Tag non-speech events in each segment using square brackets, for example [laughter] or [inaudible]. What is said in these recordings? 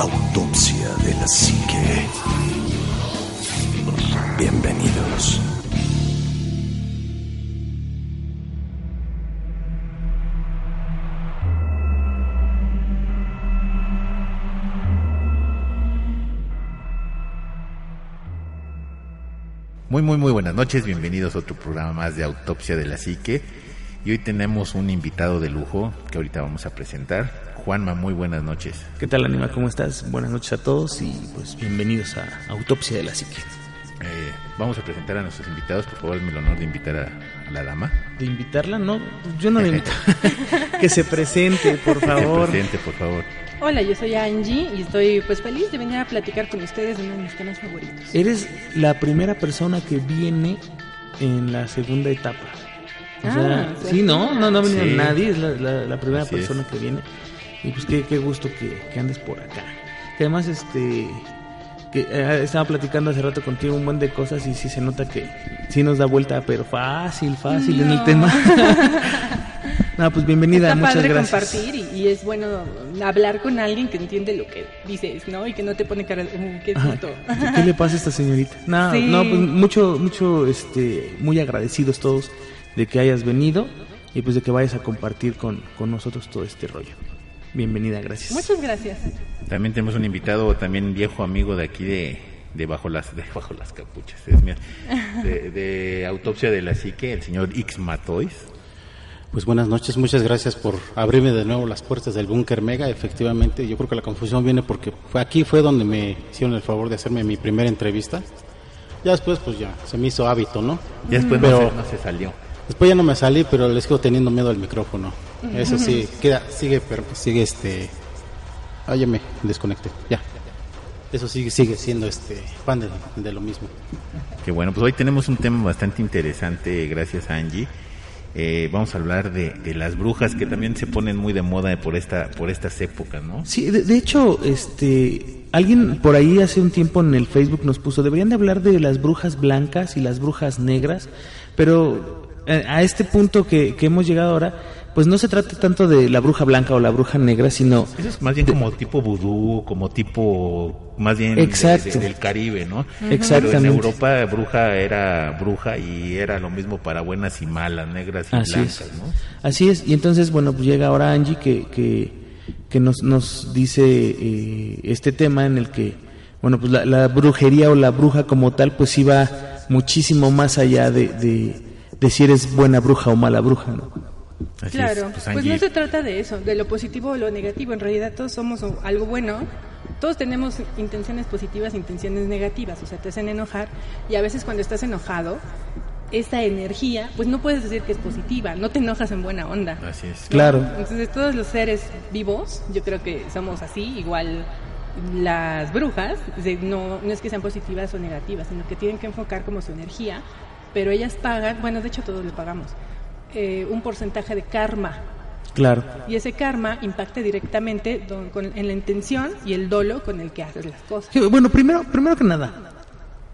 Autopsia de la Psique. Bienvenidos. Muy, muy, muy buenas noches. Bienvenidos a otro programa más de Autopsia de la Psique. Y hoy tenemos un invitado de lujo que ahorita vamos a presentar. Juanma, muy buenas noches. ¿Qué tal, Anima? ¿Cómo estás? Buenas noches a todos y pues bienvenidos a Autopsia de la Psique. Eh, vamos a presentar a nuestros invitados. Por favor, me el honor de invitar a, a la dama. ¿De invitarla? No, yo no la invito. [laughs] que se presente, por favor. Se presente, por favor. Hola, yo soy Angie y estoy pues feliz de venir a platicar con ustedes de uno de mis temas favoritos. Eres la primera persona que viene en la segunda etapa. O Ah, sea, sí. sí, no, no, no ha venido Sí. nadie, es la, la- la primera Así es. persona que viene. Y pues qué, qué gusto que, que andes por acá. Que además, este, que eh, estaba platicando hace rato contigo un buen de cosas y sí se nota que sí nos da vuelta, pero fácil, fácil en el tema. [laughs] no, pues bienvenida, Está muchas padre gracias. compartir y, y es bueno hablar con alguien que entiende lo que dices, ¿no? Y que no te pone cara de, "Uh, qué susto". ¿Qué le pasa a esta señorita? No, Sí. no, pues mucho, mucho, este, muy agradecidos todos de que hayas venido y pues de que vayas a compartir con, con nosotros todo este rollo. Bienvenida, gracias. Muchas gracias. También tenemos un invitado, también viejo amigo de aquí de, de bajo las de bajo las capuchas, es mío, de, de Autopsia de la Psique, el señor X Matois. Pues buenas noches, muchas gracias por abrirme de nuevo las puertas del Búnker Mega. Efectivamente, yo creo que la confusión viene porque fue aquí fue donde me hicieron el favor de hacerme mi primera entrevista. Ya después, pues ya, se me hizo hábito, ¿no? Ya después Pero- no, se, no se salió. Después ya no me salí, pero les sigo teniendo miedo al micrófono. Eso sí, queda, sigue, pero sigue este... Ah, ya me desconecté, ya. Eso sigue, sigue siendo este fan de, de lo mismo. Que bueno, pues hoy tenemos un tema bastante interesante, gracias a Angie. Eh, vamos a hablar de, de las brujas que también se ponen muy de moda por esta por estas épocas, ¿no? Sí, de, de hecho, este, alguien por ahí hace un tiempo en el Facebook nos puso, deberían de hablar de las brujas blancas y las brujas negras, pero a este punto que, que hemos llegado ahora, pues no se trata tanto de la bruja blanca o la bruja negra, sino Eso es más bien como tipo vudú, como tipo más bien de- Exacto. de- del Caribe, ¿no? Exactamente. Pero en Europa bruja era bruja y era lo mismo para buenas y malas, negras y Así blancas, es. ¿no? Así es, y entonces, bueno, pues llega ahora Angie que, que, que nos, nos dice eh, este tema en el que, bueno, pues la, la brujería o la bruja como tal, pues va muchísimo más allá de, de, si eres buena bruja o mala bruja, ¿no? Así claro, es. Pues, pues no se trata de eso, de lo positivo o lo negativo. En realidad todos somos o- algo bueno, todos tenemos intenciones positivas e intenciones negativas, o sea, te hacen enojar y a veces cuando estás enojado, esa energía, pues no puedes decir que es positiva, no te enojas en buena onda. Así es. ¿no? Claro. Entonces todos los seres vivos, yo creo que somos así, igual las brujas, no, no es que sean positivas o negativas, sino que tienen que enfocar como su energía, pero ellas pagan, bueno, de hecho todos le pagamos, eh, un porcentaje de karma. Claro. Y ese karma impacta directamente don- con- en la intención y el dolo con el que haces las cosas. Sí, Bueno, primero, primero que nada,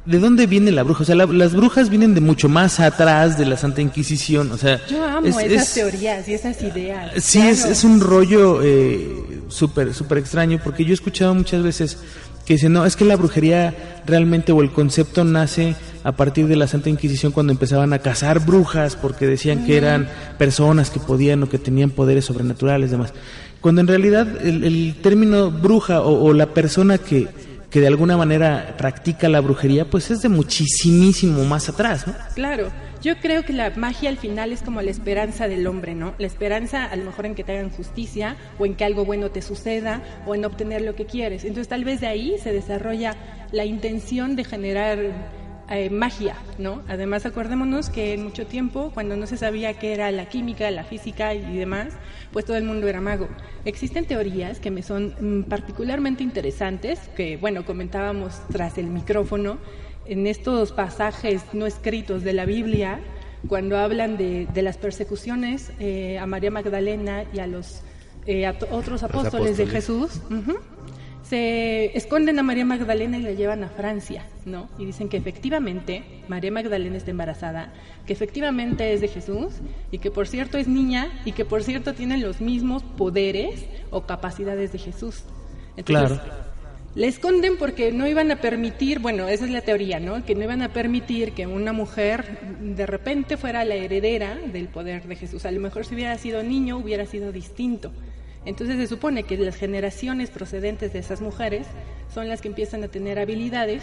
¿de dónde viene la bruja? O sea, la- las brujas vienen de mucho más atrás de la Santa Inquisición, o sea... Yo amo es- esas es- teorías y esas ideas. Sí, es, es un rollo eh, súper, súper extraño, porque yo he escuchado muchas veces que dicen, no, es que la brujería realmente o el concepto nace a partir de la Santa Inquisición cuando empezaban a cazar brujas, porque decían que eran personas que podían o que tenían poderes sobrenaturales, demás. Cuando en realidad el, el término bruja o, o la persona que, que de alguna manera practica la brujería, pues es de muchísimo más atrás, ¿no? Claro, yo creo que la magia al final es como la esperanza del hombre, ¿no? La esperanza a lo mejor en que te hagan justicia o en que algo bueno te suceda o en obtener lo que quieres. Entonces tal vez de ahí se desarrolla la intención de generar eh, magia, ¿no? Además acordémonos que en mucho tiempo, cuando no se sabía qué era la química, la física y demás, pues todo el mundo era mago. Existen teorías que me son mm, particularmente interesantes, que bueno, comentábamos tras el micrófono, en estos pasajes no escritos de la Biblia, cuando hablan de, de las persecuciones eh, a María Magdalena y a los eh, a otros apóstoles, de. Jesús, se esconden a María Magdalena y la llevan a Francia, ¿no? Y dicen que efectivamente María Magdalena está embarazada, que efectivamente es de Jesús y que por cierto es niña y que por cierto tiene los mismos poderes o capacidades de Jesús. Claro. Le esconden porque no iban a permitir, bueno, esa es la teoría, ¿no? Que no iban a permitir que una mujer de repente fuera la heredera del poder de Jesús. A lo mejor si hubiera sido niño hubiera sido distinto. Entonces se supone que las generaciones procedentes de esas mujeres son las que empiezan a tener habilidades,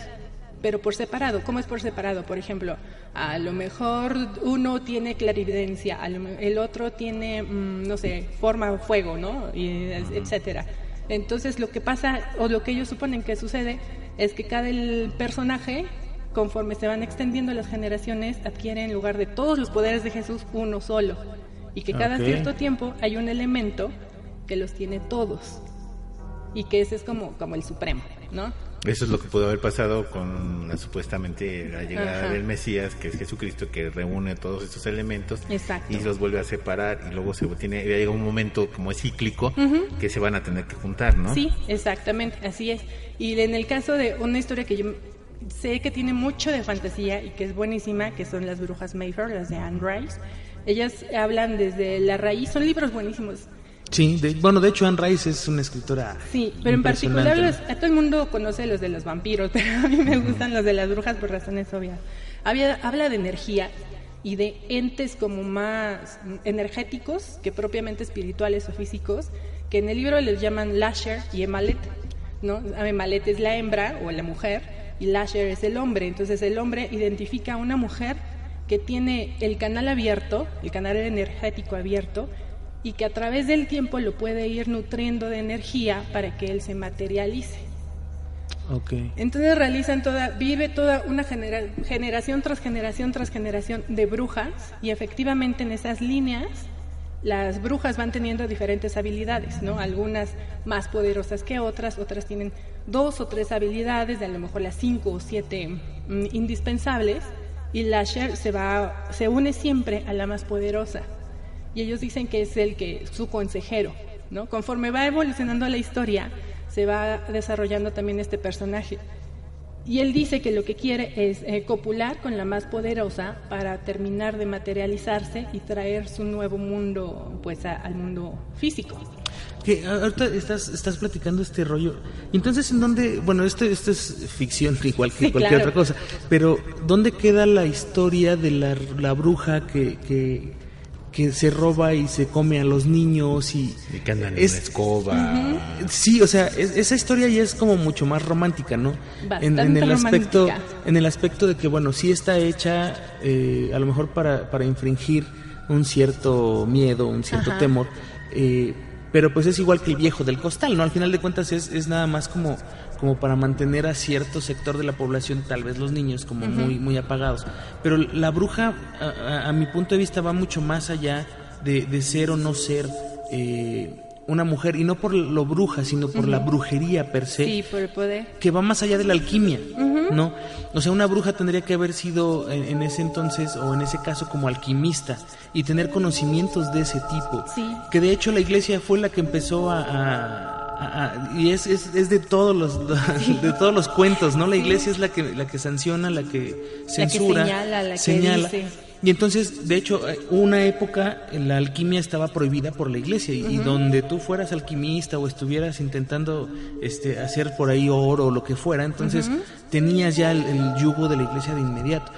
pero por separado. ¿Cómo es por separado? Por ejemplo, a lo mejor uno tiene clarividencia, el otro tiene, mm, no sé, forma fuego, ¿no? Y, etcétera. Entonces lo que pasa, o lo que ellos suponen que sucede, es que cada personaje, conforme se van extendiendo las generaciones, adquiere en lugar de todos los poderes de Jesús uno solo. Y que cada cierto tiempo hay un elemento que los tiene todos. Y que ese es como, como el supremo, ¿no? Eso es lo que pudo haber pasado con la, supuestamente la llegada del Mesías, que es Jesucristo, que reúne todos estos elementos y los vuelve a separar y luego se tiene llega un momento como es cíclico que se van a tener que juntar, ¿no? Sí, exactamente, así es. Y en el caso de una historia que yo sé que tiene mucho de fantasía y que es buenísima, que son las brujas Mayfair, las de Anne Rice. Ellas hablan desde la raíz, son libros buenísimos Sí, bueno, de hecho Anne Rice es una escritora. Sí, pero en particular a todo el mundo conoce los de los vampiros, [laughs] pero a mí me gustan los de las brujas por razones obvias. Había, habla de energía y de entes como más energéticos que propiamente espirituales o físicos, que en el libro les llaman Lasher y Emalet, ¿no? Emalet es la hembra o la mujer y Lasher es el hombre, entonces el hombre identifica a una mujer que tiene el canal abierto, el canal energético abierto, y que a través del tiempo lo puede ir nutriendo de energía para que él se materialice. Okay. Entonces realizan toda, vive toda una generación tras generación tras generación de brujas y efectivamente en esas líneas las brujas van teniendo diferentes habilidades, ¿no? Algunas más poderosas que otras, otras tienen dos o tres habilidades, de a lo mejor las cinco o siete mm, indispensables, y la se va, se une siempre a la más poderosa y ellos dicen que es el que su consejero, ¿no? Conforme va evolucionando la historia, se va desarrollando también este personaje. Y él dice que lo que quiere es eh, copular con la más poderosa para terminar de materializarse y traer su nuevo mundo pues al mundo físico. Que ahorita estás, estás platicando este rollo. Entonces, ¿en dónde? Bueno, esto, esto es ficción [laughs] igual que cualquier otra cosa. Pero, ¿dónde queda la historia de la, la bruja que, que, que se roba y se come a los niños y, que andan en escoba. Sí, o sea, esa historia ya es como mucho más romántica, ¿no? En, el aspecto, en el aspecto de que bueno, sí está hecha eh, a lo mejor para, para infringir un cierto miedo, un cierto temor, eh, pero pues es igual que el viejo del costal, ¿no? Al final de cuentas es, es nada más como como para mantener a cierto sector de la población, tal vez los niños, como muy, muy apagados. Pero la bruja, a, mi punto de vista, va mucho más allá de, ser o no ser eh, una mujer, y no por lo bruja, sino por la brujería per se. Sí, por el poder. Que va más allá de la alquimia, ¿no? O sea, una bruja tendría que haber sido en, ese entonces, o en ese caso, como alquimista, y tener conocimientos de ese tipo. Sí. Que de hecho la iglesia fue la que empezó a Ah, ah, y es, es, es, de todos los [laughs] de todos los cuentos, ¿no? La iglesia es la que la que sanciona, la que censura, la que señala, la Y entonces, de hecho, eh, una época la alquimia estaba prohibida por la iglesia y, donde tú fueras alquimista o estuvieras intentando este hacer por ahí oro o lo que fuera, entonces tenías ya el, yugo de la iglesia de inmediato.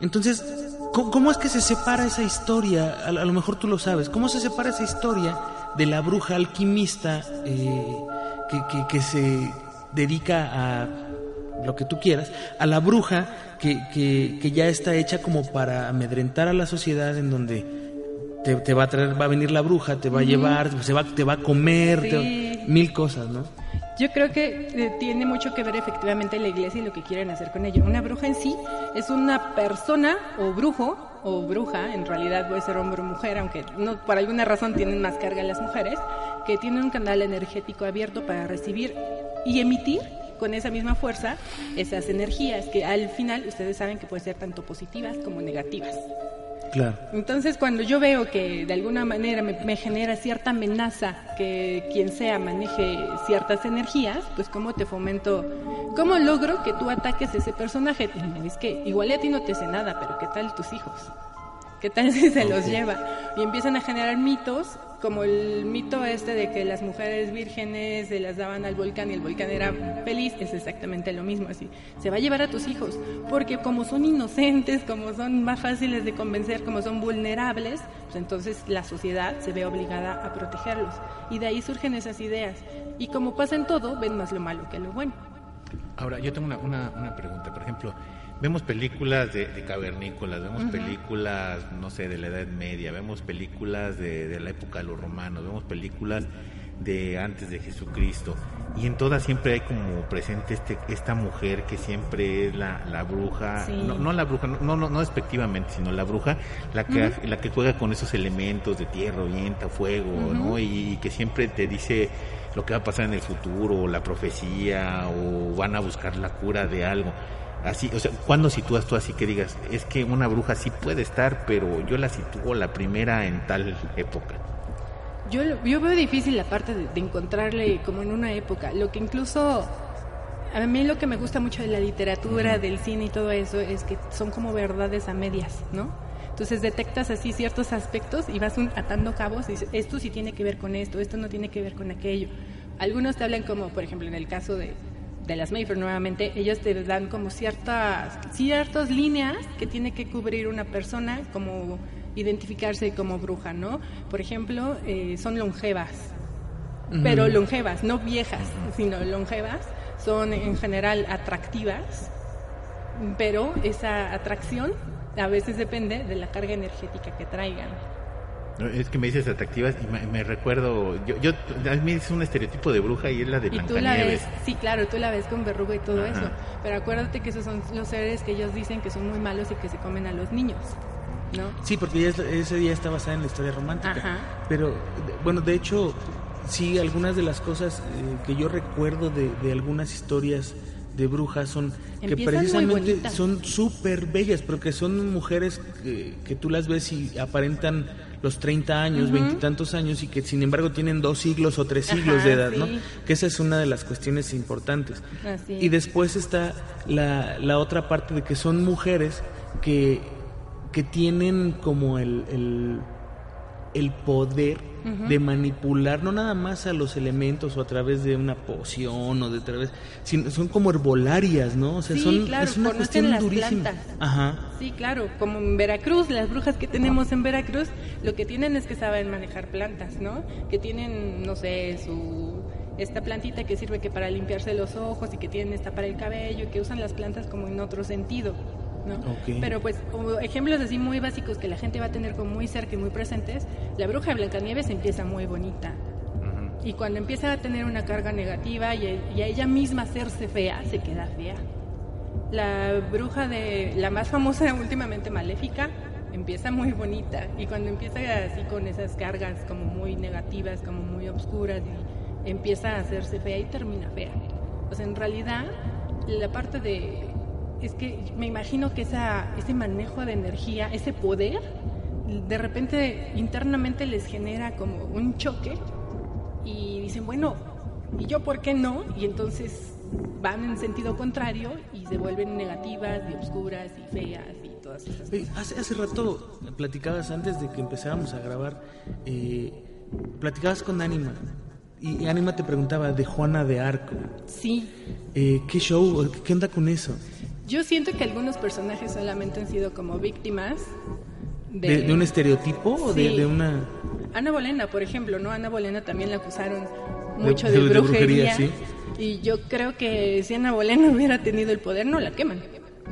Entonces, ¿cómo, es que se separa esa historia? a lo mejor tú lo sabes. ¿Cómo se separa esa historia? De la bruja alquimista eh, que, que, se dedica a lo que tú quieras, a la bruja que, que, ya está hecha como para amedrentar a la sociedad en donde te, va a traer, va a venir la bruja, te va a llevar, se va, te va a comer, mil cosas, ¿no? Yo creo que eh, tiene mucho que ver efectivamente la iglesia y lo que quieren hacer con ella. Una bruja en sí es una persona o brujo o bruja, en realidad puede ser hombre o mujer, aunque no, por alguna razón tienen más carga las mujeres, que tienen un canal energético abierto para recibir y emitir con esa misma fuerza esas energías que al final ustedes saben que pueden ser tanto positivas como negativas. Claro. Entonces, cuando yo veo que de alguna manera me, genera cierta amenaza que quien sea maneje ciertas energías, pues cómo te fomento, cómo logro que tú ataques ese personaje. Y me dices que igual a ti no te sé nada, pero ¿qué tal tus hijos? ¿Qué tal si se los lleva? Y empiezan a generar mitos, como el mito este de que las mujeres vírgenes se las daban al volcán y el volcán era feliz, es exactamente lo mismo, así. Se va a llevar a tus hijos, porque como son inocentes, como son más fáciles de convencer, como son vulnerables, pues entonces la sociedad se ve obligada a protegerlos. Y de ahí surgen esas ideas. Y como pasa en todo, ven más lo malo que lo bueno. Ahora, yo tengo una, una, una pregunta. Por ejemplo, vemos películas de, cavernícolas, vemos películas, no sé, de la Edad Media, vemos películas de, la época de los romanos, vemos películas de antes de Jesucristo. Y en todas siempre hay como presente este esta mujer que siempre es la, la bruja no, la bruja no, no no despectivamente sino la bruja la que la que juega con esos elementos de tierra viento fuego no y, que siempre te dice lo que va a pasar en el futuro o la profecía o van a buscar la cura de algo Así, o sea, ¿cuándo sitúas tú así que digas, es que una bruja sí puede estar, pero yo la sitúo la primera en tal época? Yo, yo veo difícil la parte de, encontrarle como en una época. Lo que incluso, a mí lo que me gusta mucho de la literatura, del cine y todo eso, es que son como verdades a medias, ¿no? Entonces detectas así ciertos aspectos y vas atando cabos y dices, esto sí tiene que ver con esto, esto no tiene que ver con aquello. Algunos te hablan como, por ejemplo, en el caso de, de las Mayfair nuevamente, ellos te dan como ciertas, ciertas líneas que tiene que cubrir una persona como identificarse como bruja, ¿no? Por ejemplo, eh, son longevas, pero longevas, no viejas, sino longevas, son en general atractivas, pero esa atracción a veces depende de la carga energética que traigan. Es que me dices atractivas y me, recuerdo, yo, yo, a mí es un estereotipo de bruja y es la de Blancanieves. sí, claro, tú la ves con verruga y todo eso, pero acuérdate que esos son los seres que ellos dicen que son muy malos y que se comen a los niños. ¿No? Sí, porque ese día está basada en la historia romántica. Pero, bueno, de hecho, sí, algunas de las cosas eh, que yo recuerdo de, de algunas historias de brujas son que precisamente son súper bellas, porque son mujeres que, que, tú las ves y aparentan los 30 años, veintitantos años y que sin embargo tienen dos siglos o tres siglos de edad, ¿no? Que esa es una de las cuestiones importantes. Y después está la, la otra parte de que son mujeres que, que tienen como el, el, el poder de manipular no nada más a los elementos o a través de una poción o de través, sino son como herbolarias, ¿no? O sea, son es una cuestión durísima. Ajá. Sí, claro, como en Veracruz, las brujas que tenemos en Veracruz, lo que tienen es que saben manejar plantas, ¿no? Que tienen, no sé, su esta plantita que sirve que para limpiarse los ojos y que tienen esta para el cabello y que usan las plantas como en otro sentido. Pero pues ejemplos así muy básicos que la gente va a tener como muy cerca y muy presentes, la bruja de Blancanieves empieza muy bonita. Y cuando empieza a tener una carga negativa y, a ella misma hacerse fea, se queda fea. La bruja de la más famosa [laughs] últimamente maléfica empieza muy bonita y cuando empieza así con esas cargas como muy negativas, como muy obscuras y empieza a hacerse fea y termina fea. O sea, en realidad la parte de es que me imagino que esa, ese manejo de energía, ese poder, de repente internamente les genera como un choque y dicen, bueno, ¿y yo por qué no? Y entonces van en sentido contrario y se vuelven negativas y oscuras y feas y todas esas cosas. Hace, hace rato platicabas antes de que empezáramos a grabar, eh, platicabas con Anima. Y Anima te preguntaba de Juana de Arco. Sí. Eh, ¿Qué show? ¿Qué onda con eso? Yo siento que algunos personajes solamente han sido como víctimas de, un estereotipo o de, una... Ana Bolena, por ejemplo, ¿no? Ana Bolena también la acusaron mucho de, brujería. Y yo creo que si Ana Bolena [laughs] hubiera tenido el poder, no la queman.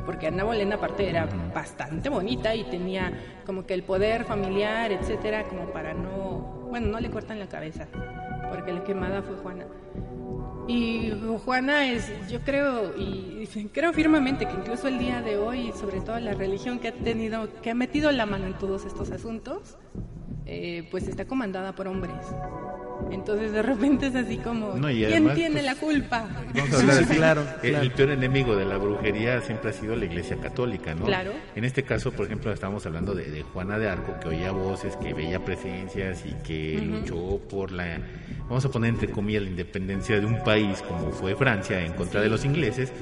Porque Ana Bolena, aparte, era bastante bonita y tenía como que el poder familiar, etcétera, como para no. Bueno, no le cortan la cabeza. Porque la quemada fue Juana. Y Juana es, yo creo, y creo firmemente que incluso el día de hoy, sobre todo la religión que ha tenido, que ha metido la mano en todos estos asuntos, eh, pues está comandada por hombres. Entonces de repente es así como, ¿quién tiene pues, la culpa? claro, el, peor enemigo de la brujería siempre ha sido la Iglesia Católica, ¿no? Claro. En este caso, por ejemplo, estamos hablando de, Juana de Arco, que oía voces, que veía presencias y que luchó por la, vamos a poner entre comillas, la independencia de un país como fue Francia en contra de los ingleses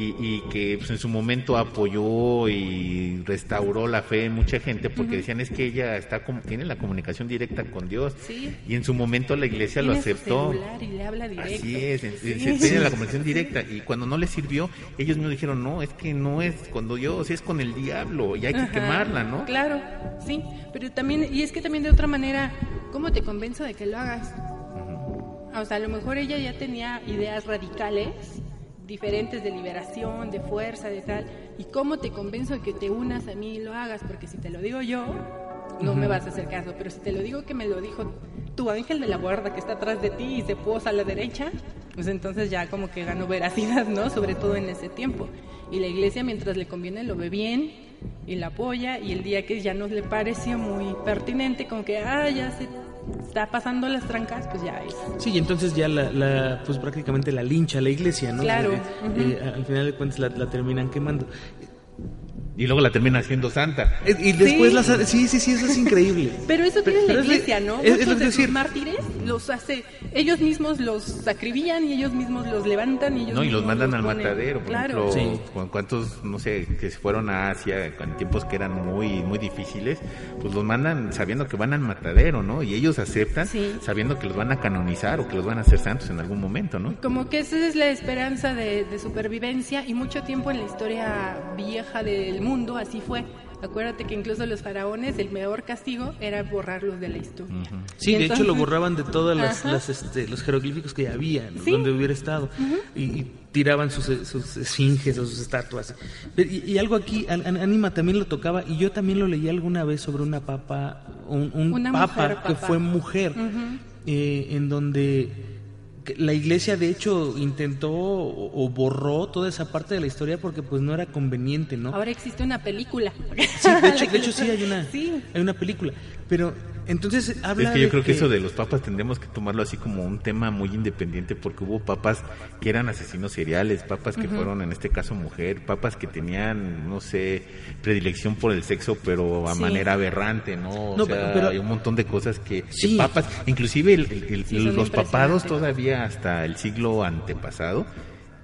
y, que pues, en su momento apoyó y restauró la fe en mucha gente porque decían es que ella está tiene la comunicación directa con Dios y en su momento la iglesia lo aceptó. y le habla directo. Así es, tiene la comunicación directa y cuando no le sirvió ellos me dijeron no es que no es cuando Dios es con el diablo y hay que quemarla, ¿no? Claro, sí, pero también y es que también de otra manera cómo te convenzo de que lo hagas. O sea, a lo mejor ella ya tenía ideas radicales diferentes de liberación, de fuerza, de tal. ¿Y cómo te convenzo de que te unas a mí y lo hagas? Porque si te lo digo yo, no me vas a hacer caso. Pero si te lo digo que me lo dijo tu ángel de la guarda que está atrás de ti y se posa a la derecha, pues entonces ya como que ganó veracidad, ¿no? Sobre todo en ese tiempo. Y la iglesia mientras le conviene lo ve bien y la apoya y el día que ya no le pareció muy pertinente, como que, ah, ya se está pasando las trancas, pues ya es. Sí, y entonces ya la, pues prácticamente la lincha la iglesia, ¿no? Claro. Eh, eh, al final de cuentas la, la terminan quemando y luego la termina haciendo santa. Y después las sí, sí, sí, eso es increíble. [laughs] Pero eso tiene la iglesia, ¿no? Muchos de decir... mártires los hace, ellos mismos los sacribían y ellos mismos los levantan y ellos No, y los mandan al matadero, por ejemplo, cuántos, no sé, que se fueron a Asia en tiempos que eran muy muy difíciles, pues los mandan sabiendo que van al matadero, ¿no? Y ellos aceptan sabiendo que los van a canonizar o que los van a hacer santos en algún momento, ¿no? Como que esa es la esperanza de, de supervivencia y mucho tiempo en la historia vieja del mundo mundo así fue. Acuérdate que incluso los faraones, el peor castigo era borrarlos de la historia. Sí, de hecho lo borraban de todos este, los jeroglíficos que había, donde hubiera estado, y, tiraban sus, esfinges o sus estatuas. Y, algo aquí, Anima también lo tocaba, y yo también lo leí alguna vez sobre una papa, un, papa, que fue mujer, eh, en donde la iglesia de hecho intentó o, borró toda esa parte de la historia porque pues no era conveniente, ¿no? Ahora existe una película. Sí, de hecho, sí hay una, [laughs] hay una película, pero entonces habla Es que yo creo que... eso de los papas tendremos que tomarlo así como un tema muy independiente porque hubo papas que eran asesinos seriales, papas que fueron en este caso mujer, papas que tenían, no sé, predilección por el sexo pero a manera aberrante, ¿no? O sea, pero, hay un montón de cosas que, papas, inclusive los papados todavía hasta el siglo antepasado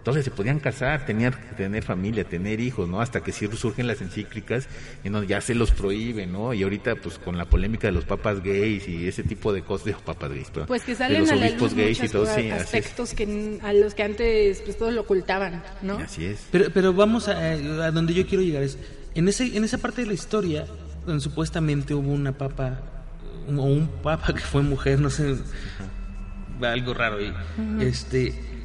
entonces se podían casar, tener, tener familia, tener hijos, ¿no? Hasta que surgen las encíclicas y no, ya se los prohíben, ¿no? Y ahorita, pues con la polémica de los papas gays y ese tipo de cosas, de papas gays, pero pues que salen los a obispos gays y todo, sí, aspectos que a los que antes pues todos lo ocultaban, ¿no? Así es. Pero, pero vamos a, a donde yo quiero llegar es, en, ese, en esa parte de la historia, donde supuestamente hubo una papa, o un papa que fue mujer, no sé, algo raro ahí, este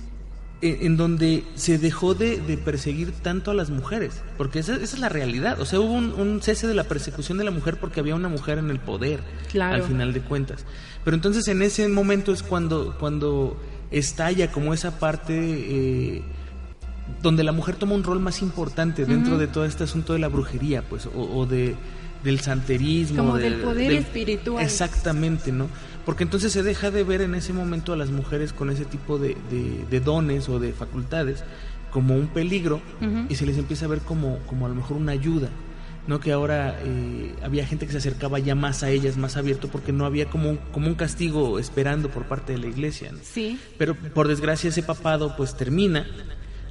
en donde se dejó de, perseguir tanto a las mujeres, porque esa, es la realidad. O sea, hubo un, cese de la persecución de la mujer porque había una mujer en el poder, al final de cuentas. Pero entonces en ese momento es cuando, cuando estalla como esa parte eh, donde la mujer toma un rol más importante dentro de todo este asunto de la brujería, pues, o, de del santerismo. Como del poder espiritual. Exactamente, ¿no? porque entonces se deja de ver en ese momento a las mujeres con ese tipo de, dones o de facultades como un peligro y se les empieza a ver como, como a lo mejor una ayuda. ¿no? que ahora eh, había gente que se acercaba ya más a ellas, más abierto, porque no había como, como un castigo esperando por parte de la iglesia. Sí. Pero por desgracia ese papado pues termina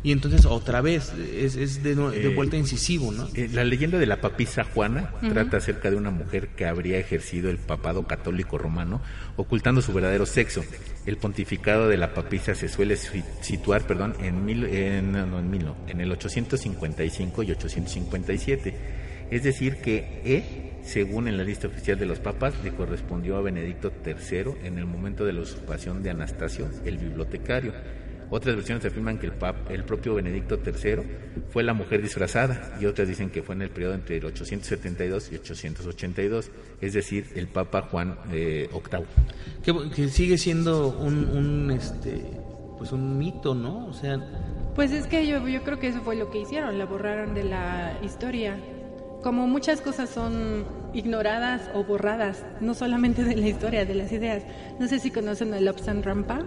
y entonces otra vez es, es de, de, eh, vuelta incisivo, ¿no? Eh, la leyenda de la papisa Juana trata acerca de una mujer que habría ejercido el papado católico romano ocultando su verdadero sexo. El pontificado de la papisa se suele situar, perdón, en mil, en, no, en mil, no, en el 855 y 857. Es decir que E, según en la lista oficial de los papas, le correspondió a Benedicto III en el momento de la usurpación de Anastasio, el bibliotecario otras versiones afirman que el, el propio Benedicto III fue la mujer disfrazada y otras dicen que fue en el periodo entre el 872 y 882, es decir, el Papa Juan eh, VIII. Que, sigue siendo un, este, pues un mito, ¿no? O sea... Pues es que yo, yo creo que eso fue lo que hicieron, la borraron de la historia. Como muchas cosas son ignoradas o borradas, no solamente de la historia, de las ideas. No sé si conocen a Lobsang Rampa.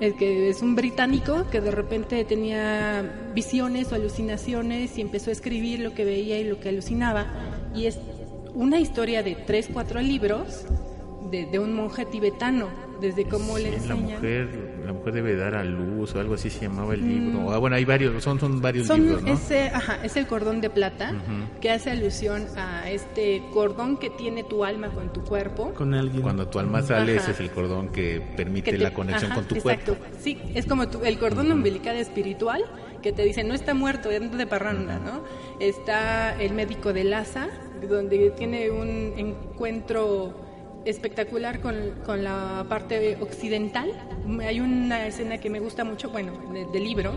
El que es un británico que de repente tenía visiones o alucinaciones y empezó a escribir lo que veía y lo que alucinaba. Y es una historia de tres, cuatro libros de, un monje tibetano, desde cómo le enseña. La mujer, la mujer debe dar a luz o algo así se llamaba el libro. Mm. Ah, bueno, hay varios, son, son varios libros, ¿no? Ese, ajá, es el cordón de plata, que hace alusión a este cordón que tiene tu alma con tu cuerpo. Con alguien. Cuando tu alma sale, ese es el cordón que permite la conexión con tu exacto. cuerpo. Sí, es como el cordón umbilical espiritual que te dice no está muerto, es de parranda, ¿no? Está el médico de Laza, donde tiene un encuentro espectacular con, con, la parte occidental. Hay una escena que me gusta mucho, bueno, del libro,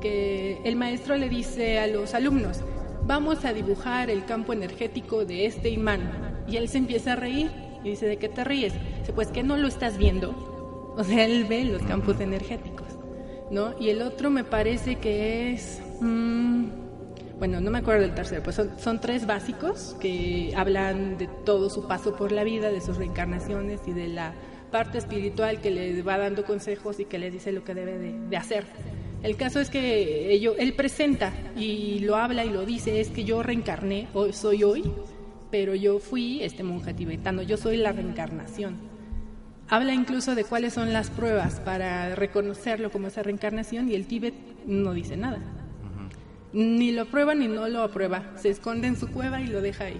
que el maestro le dice a los alumnos, vamos a dibujar el campo energético de este imán. Y él se empieza a reír y dice, ¿de qué te ríes? Dice, pues que no lo estás viendo. O sea, él ve los campos energéticos, ¿no? Y el otro me parece que es... Mm, bueno, no me acuerdo del tercero, pues son, tres básicos que hablan de todo su paso por la vida, de sus reencarnaciones y de la parte espiritual que le va dando consejos y que le dice lo que debe de, hacer. El caso es que él presenta y lo habla y lo dice, es que yo reencarné, hoy, soy hoy, pero yo fui este monje tibetano, yo soy la reencarnación. Habla incluso de cuáles son las pruebas para reconocerlo como esa reencarnación y el Tíbet no dice nada ni lo prueba ni no lo aprueba. Se esconde en su cueva y lo deja ahí.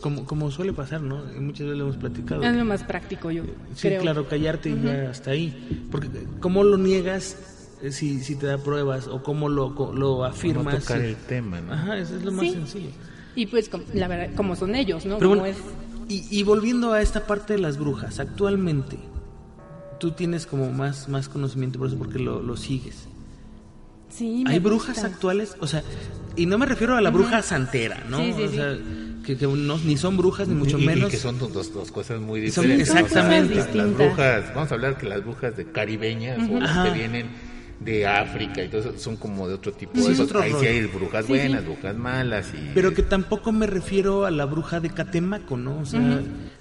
Como, como suele pasar, ¿no? Muchas veces lo hemos platicado. Es lo más práctico, yo Sí, claro, callarte y ya hasta ahí. Porque, ¿cómo lo niegas eh, si, si te da pruebas? ¿O cómo lo, lo afirmas? No tocar el tema, ¿no? Ajá, eso es lo más sencillo. Y pues, la verdad, como son ellos, ¿no? Pero es... y, y volviendo a esta parte de las brujas, actualmente, tú tienes como más, más conocimiento por eso, porque lo, lo sigues. Hay brujas actuales, o sea, y no me refiero a la bruja santera, ¿no? o sea, que, ni son brujas ni mucho menos. Y que son dos, dos cosas muy diferentes. exactamente. las brujas, vamos a hablar que las brujas de caribeñas o las que vienen de África y todo eso son como de otro tipo. Sí, de Ahí sí hay brujas buenas, brujas malas. Y... Pero que tampoco me refiero a la bruja de Catemaco, ¿no? O sea,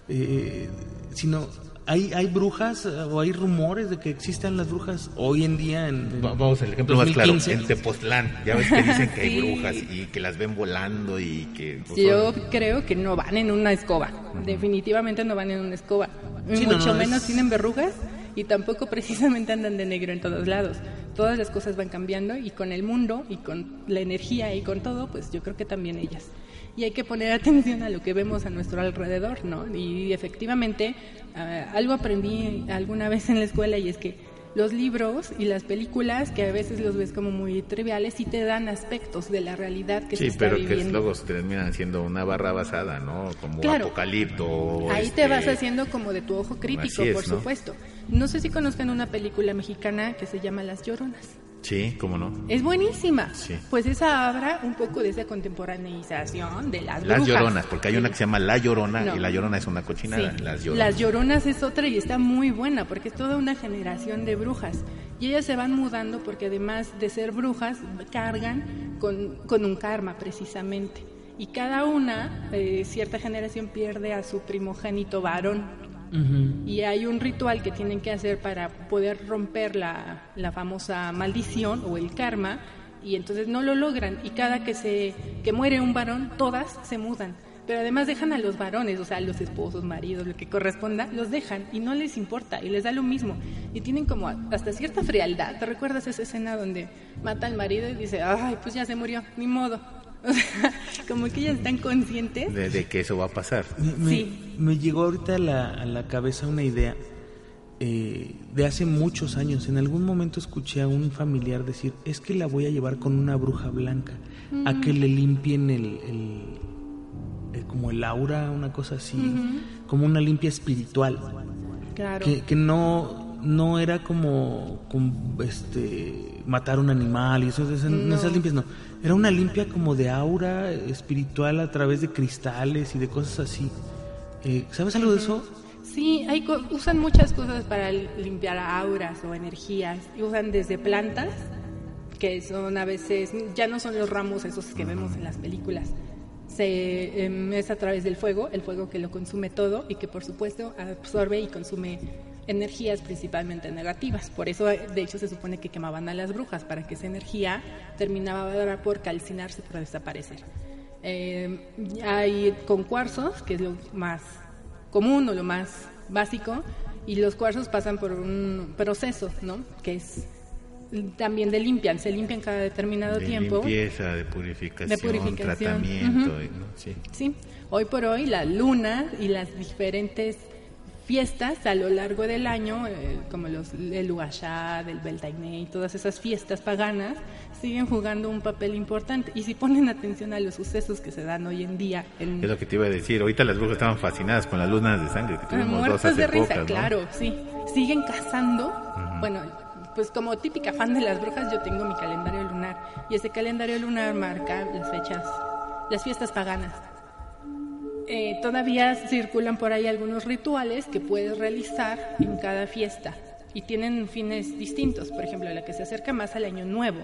eh, sino ¿Hay, ¿Hay brujas eh, o hay rumores de que existan las brujas hoy en día? En, Vamos al ejemplo más claro, en Tepoztlán. Ya ves que dicen que hay [laughs] brujas y que las ven volando y que... Pues, Yo creo que no van en una escoba. Definitivamente no van en una escoba. Mucho menos tienen verrugas y tampoco [laughs] precisamente andan de negro en todos lados. Todas las cosas van cambiando y con el mundo y con la energía y con todo, pues yo creo que también ellas y hay que poner atención a lo que vemos a nuestro alrededor, ¿no? Y efectivamente, ah, algo aprendí alguna vez en la escuela y es que los libros y las películas, que a veces los ves como muy triviales, sí te dan aspectos de la realidad que se está viviendo. Sí, pero que luego terminan siendo una barra basada, ¿no? Como apocalipto. Ahí te vas este, haciendo como de tu ojo crítico, por supuesto. No sé si conozcan una película mexicana que se llama Las Lloronas. Sí, cómo no. Es buenísima. Pues esa habla un poco de esa contemporaneización de las Las lloronas, porque hay una que se llama La Llorona y La Llorona es una cochinada. Las lloronas. Las lloronas es otra y está muy buena porque es toda una generación de brujas. Y ellas se van mudando porque además de ser brujas, cargan con, con un karma precisamente. Y cada una, eh, cierta generación pierde a su primogénito varón y hay un ritual que tienen que hacer para poder romper la, la, famosa maldición o el karma y entonces no lo logran y cada que se que muere un varón todas se mudan pero además dejan a los varones, o sea, los esposos, maridos, lo que corresponda, los dejan y no les importa y les da lo mismo. Y tienen como hasta cierta frialdad. ¿Te recuerdas esa escena donde mata al marido y dice, ay, pues ya se murió, ni modo? Como que ellas están conscientes de, que eso va a pasar. Me, sí. me llegó ahorita a la, a la cabeza una idea eh, de hace muchos años. En algún momento escuché a un familiar decir, es que la voy a llevar con una bruja blanca, a que le limpien el, el, como el aura, una cosa así, como una limpia espiritual. Claro. Que, que no no era como, este matar un animal y eso, esas, no. esas limpias no. Era una limpia como de aura espiritual a través de cristales y de cosas así. Eh, ¿Sabes algo de eso? Sí, hay usan muchas cosas para limpiar auras o energías. Usan desde plantas, que son a veces, ya no son los ramos esos que vemos en las películas, se, em, es a través del fuego, el fuego que lo consume todo y que por supuesto absorbe y consume energías principalmente negativas. Por eso, de hecho, se supone que quemaban a las brujas para que esa energía terminaba por calcinarse, por desaparecer. Eh, hay con cuarzos, que es lo más común o lo más básico, y los cuarzos pasan por un proceso, ¿no? Que es también de limpian, se limpian cada determinado de tiempo. Limpieza, de purificación, de purificación. tratamiento. sí. sí, hoy por hoy la luna y las diferentes fiestas a lo largo del año, eh, como los, el Uashá, el Beltainé y todas esas fiestas paganas, siguen jugando un papel importante. Y si ponen atención a los sucesos que se dan hoy en día. En, es lo que te iba a decir. Ahorita las brujas estaban fascinadas con las lunas de sangre que ah, tuvimos dos hace de risa, claro, sí. Siguen cazando. Bueno, pues como típica fan de las brujas, yo tengo mi calendario lunar. Y ese calendario lunar marca las fechas, las fiestas paganas. Eh, todavía circulan por ahí algunos rituales que puedes realizar en cada fiesta y tienen fines distintos. Por ejemplo, la que se acerca más al año nuevo,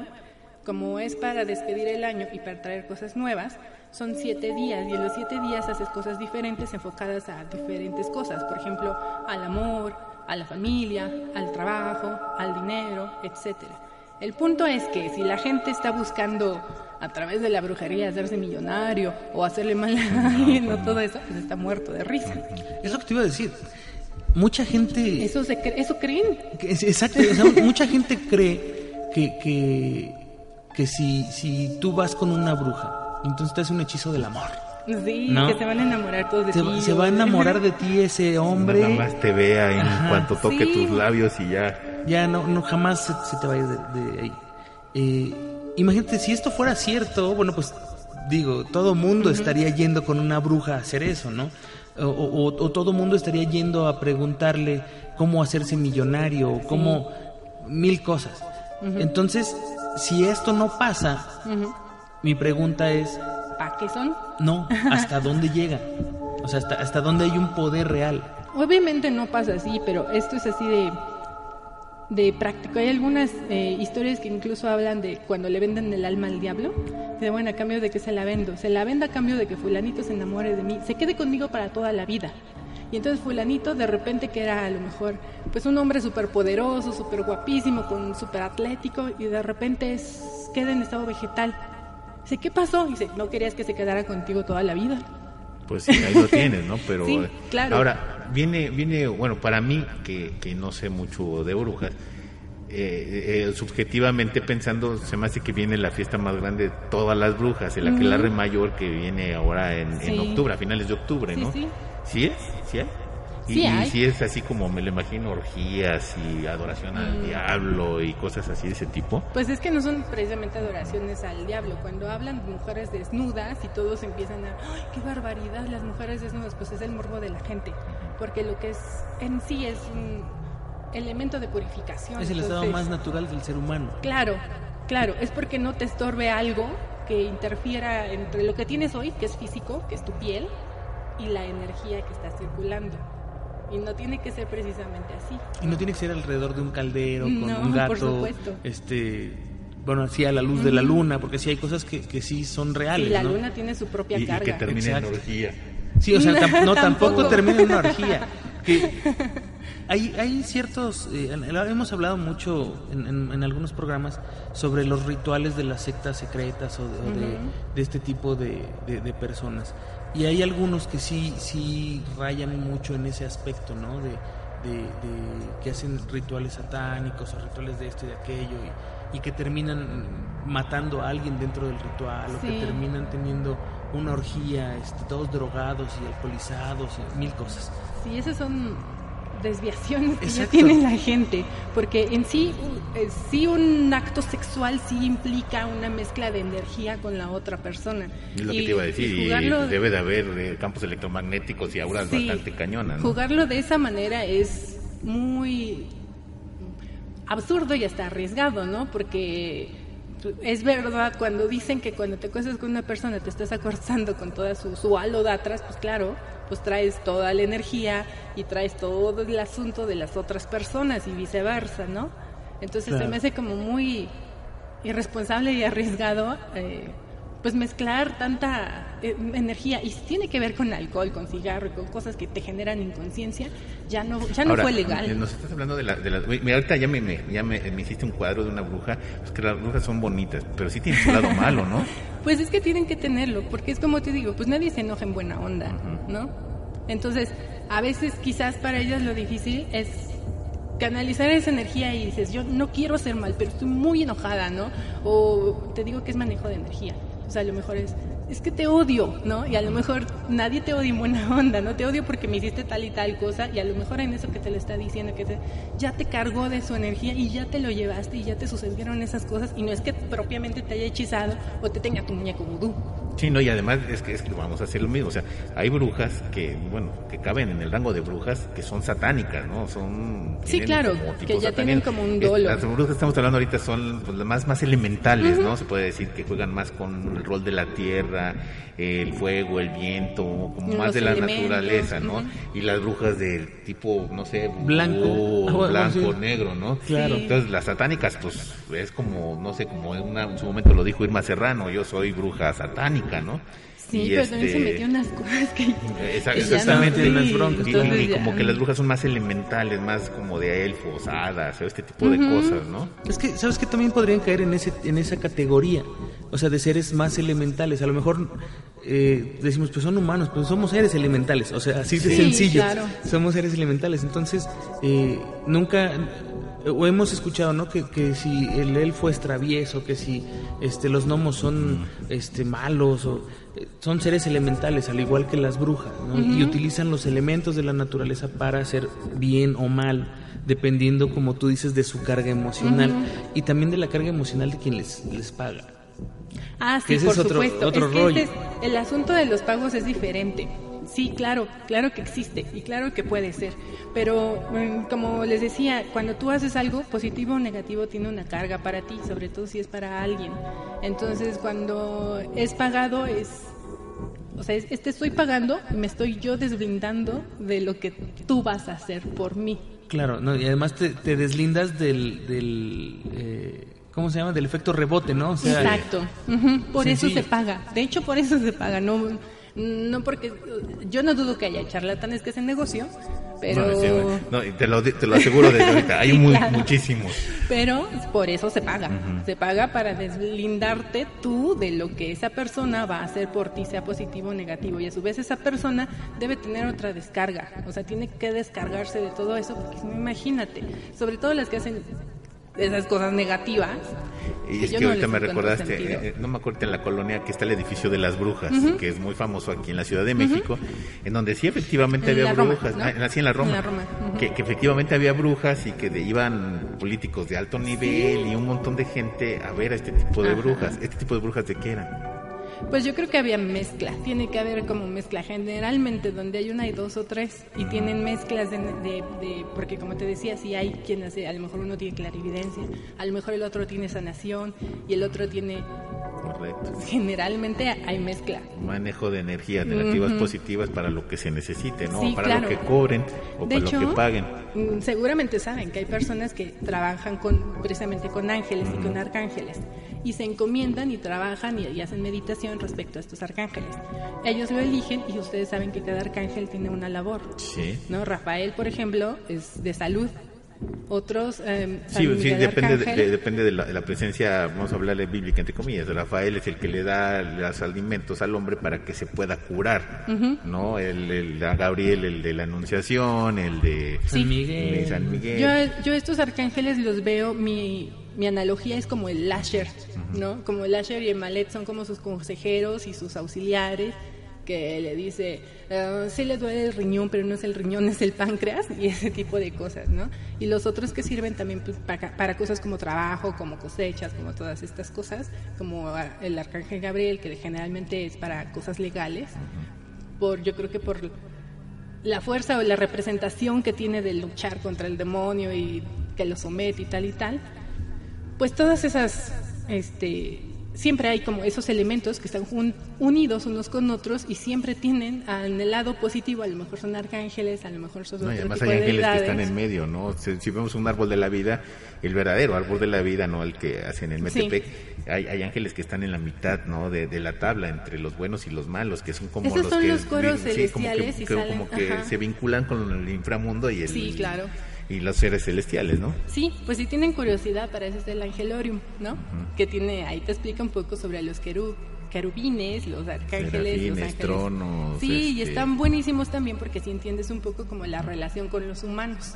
como es para despedir el año y para traer cosas nuevas, son siete días y en los siete días haces cosas diferentes enfocadas a diferentes cosas. Por ejemplo, al amor, a la familia, al trabajo, al dinero, etcétera. El punto es que si la gente está buscando a través de la brujería hacerse millonario o hacerle mal a alguien o todo eso, pues está muerto de risa. Es lo que te iba a decir. Mucha gente... Eso, se eso creen. exacto. mucha gente cree que, que, que si, si tú vas con una bruja, entonces te hace un hechizo del amor. Sí, que se van a enamorar todos de ti. Se va a enamorar de ti ese hombre. Nada más te vea en cuanto toque tus labios y ya. Ya no, no jamás se, te va a ir de, ahí. Eh, imagínate, si esto fuera cierto, bueno, pues digo, todo mundo estaría yendo con una bruja a hacer eso, ¿no? O, o, todo mundo estaría yendo a preguntarle cómo hacerse millonario, o cómo mil cosas. Entonces, si esto no pasa, mi pregunta es, ¿para qué son? No, [laughs] ¿hasta dónde llega? O sea, hasta, hasta dónde hay un poder real. Obviamente no pasa así, pero esto es así de de práctico. Hay algunas eh, historias que incluso hablan de cuando le venden el alma al diablo. De bueno, a cambio de que se la vendo. Se la venda a cambio de que fulanito se enamore de mí. Se quede conmigo para toda la vida. Y entonces fulanito de repente que era a lo mejor pues un hombre súper poderoso, súper guapísimo, con súper atlético y de repente es, queda en estado vegetal. Dice, ¿qué pasó? Dice, no querías que se quedara contigo toda la vida. Pues sí, ahí lo tienes, ¿no? [laughs] Pero claro. ahora, viene, viene, bueno, para mí, que, que no sé mucho de brujas, eh, eh, subjetivamente pensando, se me hace que viene la fiesta más grande de todas las brujas, el aquelarre mayor que viene ahora en, octubre, a finales de octubre, ¿no? Sí, ¿Sí es? ¿Sí es? Y, si es así como me lo imagino, orgías y adoración al mm. diablo y cosas así de ese tipo. Pues es que no son precisamente adoraciones al diablo. Cuando hablan de mujeres desnudas y todos empiezan a, ¡ay, qué barbaridad! Las mujeres desnudas, pues es el morbo de la gente. Porque lo que es en sí es un elemento de purificación. Es el estado más natural del ser humano. Claro, claro. Es porque no te estorbe algo que interfiera entre lo que tienes hoy, que es físico, que es tu piel, y la energía que está circulando. Y no tiene que ser precisamente así. Y no tiene que ser alrededor de un caldero con un gato. Este, bueno, así a la luz de la luna, porque sí hay cosas que, que sí son reales. Y la luna tiene su propia carga. Y que termina en orgía. Sí, o sea, no, [laughs] tampoco termina en orgía. [laughs] Que hay, hay ciertos, eh, hemos hablado mucho en, en, algunos programas sobre los rituales de las sectas secretas o de, de, este tipo de, de, personas. Y hay algunos que sí, sí rayan mucho en ese aspecto, ¿no? De, que hacen rituales satánicos o rituales de esto y de aquello y, y que terminan matando a alguien dentro del ritual o que terminan teniendo una orgía, este, todos drogados y alcoholizados y mil cosas. Sí, esas son desviaciones que ya tiene la gente, porque en sí, eh, sí un acto sexual sí implica una mezcla de energía con la otra persona. Es lo que te iba a decir, y, debe de haber eh, campos electromagnéticos y auras bastante cañonas. Jugarlo de esa manera es muy absurdo y hasta arriesgado, ¿no? Porque es verdad, cuando dicen que cuando te acuestas con una persona te estás acostando con toda su, su halo de atrás, pues claro, pues traes toda la energía y traes todo el asunto de las otras personas y viceversa, ¿no? Entonces se me hace como muy irresponsable y arriesgado eh, pues mezclar tanta eh, energía y si tiene que ver con alcohol, con cigarro, con cosas que te generan inconsciencia, ya no ya no fue legal. Eh, nos estás hablando de, la, de las... Mira, ahorita ya, me, me, ya me, hiciste un cuadro de una bruja, pues que las brujas son bonitas, pero sí tienen su lado [laughs] malo, ¿no? Pues es que tienen que tenerlo, porque es como te digo, pues nadie se enoja en buena onda, ¿no? Entonces, a veces quizás para ellas lo difícil es canalizar esa energía y dices, yo no quiero hacer mal, pero estoy muy enojada, ¿no? O te digo que es manejo de energía. Sea, a lo mejor es, es que te odio, ¿no? Y a lo mejor nadie te odia en buena [laughs] onda, ¿no? Te odio porque me hiciste tal y tal cosa y a lo mejor en eso que te lo está diciendo, que ya te cargó de su energía y ya te lo llevaste y ya te sucedieron esas cosas y no es que propiamente te haya hechizado o te tenga tu muñeco vudú. Sí, no, y además es que, es que vamos a hacer lo mismo, o sea, hay brujas que, bueno, que caben en el rango de brujas que son satánicas, ¿no? Son... Sí, claro, que ya tienen como un dolo. Las brujas que estamos hablando ahorita son pues, las más, más elementales, ¿no? Se puede decir que juegan más con el rol de la tierra, el fuego, el viento, como más de la naturaleza, ¿no? Y las brujas del tipo, no sé, blanco, blanco, negro, ¿no? Claro. Entonces las satánicas, pues es como, no sé, como en, en su momento lo dijo Irma Serrano, yo soy bruja satánica, ¿no? Sí, pero también se este, metió unas cosas que... [laughs] Exactamente, unas broncas. Y, como que las brujas son más elementales, más como de elfos, hadas, o este tipo de cosas, ¿no? Es que, ¿sabes que También podrían caer en, ese, en esa categoría, o sea, de seres más elementales. A lo mejor eh, decimos, pues son humanos, pues somos seres elementales, o sea, así de sencillo. Somos seres elementales. Entonces, eh, nunca o hemos escuchado no que, que, si el elfo es travieso que si este los gnomos son este malos o son seres elementales, al igual que las brujas, y utilizan los elementos de la naturaleza para hacer bien o mal, dependiendo, como tú dices, de su carga emocional y también de la carga emocional de quien les, les paga. Ah, sí, por supuesto. el asunto de los pagos es diferente. Sí, claro, claro que existe y claro que puede ser. Pero mm, como les decía, cuando tú haces algo positivo o negativo tiene una carga para ti, sobre todo si es para alguien. Entonces cuando es pagado es... O sea, este estoy pagando y me estoy yo desblindando de lo que tú vas a hacer por mí. Claro, no, y además te, deslindas del... del eh, ¿Cómo se llama? Del efecto rebote, ¿no? Exacto. Por eso se paga. De hecho, por eso se paga. No, no porque yo no dudo que haya charlatanes que hacen negocio, pero... No, te, lo, te lo aseguro desde ahorita, [laughs] hay muy, muchísimos. Pero por eso se paga, se paga para deslindarte tú de lo que esa persona va a hacer por ti, sea positivo o negativo, y a su vez esa persona debe tener otra descarga, o sea, tiene que descargarse de todo eso, porque imagínate, sobre todo las que hacen esas cosas negativas. Y es que ahorita me recordaste, eh, eh, no me acuerdo en la colonia que está el edificio de las brujas, que es muy famoso aquí en la Ciudad de México, en donde sí efectivamente había brujas, ¿no? así en la Roma, que, efectivamente había brujas y que iban políticos de alto nivel y un montón de gente a ver a este tipo de brujas. ¿Este tipo de brujas de qué eran? Pues yo creo que había mezcla, tiene que haber como mezcla. Generalmente donde hay una hay dos o tres y tienen mezclas de, de, porque como te decía, si hay quien hace, a lo mejor uno tiene clarividencia, a lo mejor el otro tiene sanación y el otro tiene... Correcto. Generalmente hay mezcla. Manejo de energías negativas, positivas para lo que se necesite, ¿no? para lo que cobren o para lo que paguen. Mm, seguramente saben que hay personas que trabajan con precisamente con ángeles y con arcángeles y se encomiendan y trabajan y, hacen meditación respecto a estos arcángeles. Ellos lo eligen y ustedes saben que cada arcángel tiene una labor. Sí. ¿no? Rafael, por ejemplo, es de salud. Otros. Eh, sí, depende, de, depende de la, presencia, vamos a hablarle bíblica entre comillas. Rafael es el que le da los alimentos al hombre para que se pueda curar, ¿no? El, el, Gabriel, el de la Anunciación, el de San Miguel. San Miguel. Yo, yo estos arcángeles los veo, mi, mi analogía es como el Lasher, ¿no? Como el Lasher y el Malet son como sus consejeros y sus auxiliares que le dice, uh, sí le duele el riñón, pero no es el riñón, [laughs] es el páncreas y ese tipo de cosas, ¿no? Y los otros que sirven también pues, para, cosas como trabajo, como cosechas, como todas estas cosas, como ah, el arcángel Gabriel, que generalmente es para cosas legales, por yo creo que por la fuerza o la representación que tiene de luchar contra el demonio y que lo somete y tal y tal, pues todas esas, este, siempre hay como esos elementos que están unidos unos con otros y siempre tienen en el lado positivo, a lo mejor son arcángeles, a lo mejor son no, además hay ángeles que están en medio, ¿no? Si, vemos un árbol de la vida el verdadero árbol de la vida, no el que hacen en Metepec. Hay, hay, ángeles que están en la mitad, ¿no? De, de, la tabla entre los buenos y los malos, que son como los que los coros celestiales como que, y como que se vinculan con el inframundo y el Sí, claro. Y los seres celestiales, ¿no? Sí, pues si tienen curiosidad, para eso es el Angelorium, ¿no? Que tiene, ahí te explica un poco sobre los querub, querubines, los arcángeles, los ángeles. tronos. Sí, y este, están buenísimos también porque si entiendes un poco como la relación con los humanos.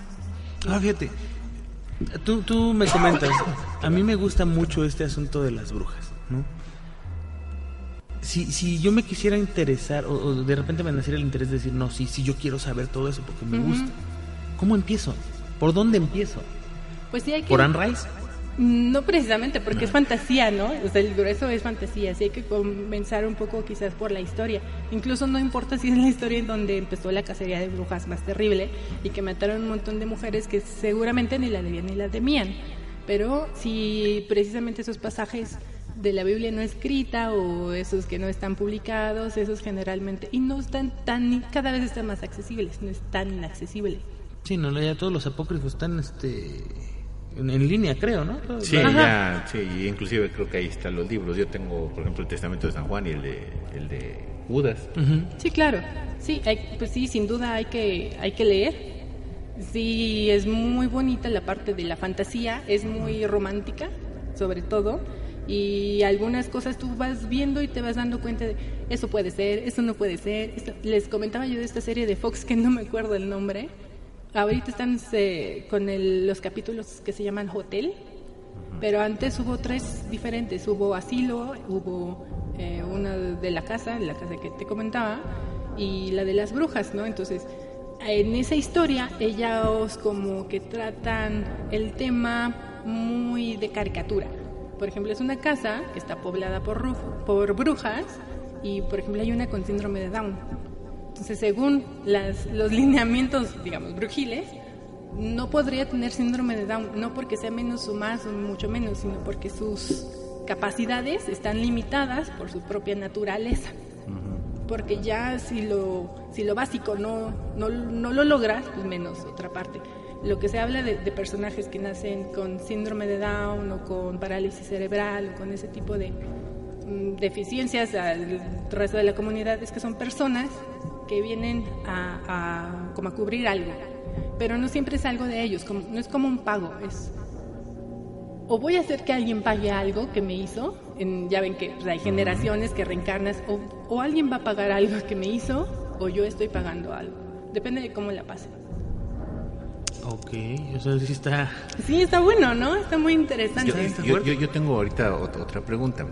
Ah, fíjate, tú, tú me comentas, a mí me gusta mucho este asunto de las brujas, ¿no? Si, si yo me quisiera interesar, o, o de repente me naciera el interés de decir, no, sí, sí, yo quiero saber todo eso porque me gusta. ¿Cómo empiezo? ¿Por dónde empiezo? Pues sí hay que... ¿Por Anne Rice? No precisamente, porque es fantasía, ¿no? O sea, el grueso es fantasía, así hay que comenzar un poco quizás por la historia. Incluso no importa si es la historia en donde empezó la cacería de brujas más terrible y que mataron un montón de mujeres que seguramente ni la debían ni la temían. Pero si precisamente esos pasajes de la Biblia no escrita o esos que no están publicados, esos generalmente, y no están tan, cada vez están más accesibles, no es tan inaccesible. Sí, no, ya todos los apócrifos están este, en, en línea, creo, ¿no? Sí, Ajá. ya, sí, inclusive creo que ahí están los libros. Yo tengo, por ejemplo, el Testamento de San Juan y el de, el de Judas. Sí, claro. Sí, hay- pues sí, sin duda hay que, hay que leer. Sí, es muy bonita la parte de la fantasía, es muy romántica, sobre todo. Y algunas cosas tú vas viendo y te vas dando cuenta de eso puede ser, eso no puede ser. Esto- les comentaba yo de esta serie de Fox que no me acuerdo el nombre. Ahorita están eh, con el- los capítulos que se llaman Hotel, pero antes hubo tres diferentes. Hubo Asilo, hubo eh, una de la casa, la casa que te comentaba, y la de las brujas, ¿no? Entonces, en esa historia, ellos como que tratan el tema muy de caricatura. Por ejemplo, es una casa que está poblada por, por brujas y, por ejemplo, hay una con síndrome de Down. Entonces, según las, los lineamientos, digamos, brujiles, no podría tener síndrome de Down, no porque sea menos o más o mucho menos, sino porque sus capacidades están limitadas por su propia naturaleza. Porque ya si lo, si lo básico no, no, no lo logras, pues menos otra parte. Lo que se habla de, de personajes que nacen con síndrome de Down o con parálisis cerebral o con ese tipo de mm, deficiencias al resto de la comunidad es que son personas que vienen a, a- como a cubrir algo, pero no siempre es algo de ellos, como, no es como un pago, es o voy a hacer que alguien pague algo que me hizo, en- ya ven que pues, hay generaciones que reencarnas, o, o alguien va a pagar algo que me hizo, o yo estoy pagando algo, depende de cómo la pase. Ok, eso sí está... Sí, está bueno, ¿no? Está muy interesante. Yo, yo, yo- yo tengo ahorita ot- otra pregunta.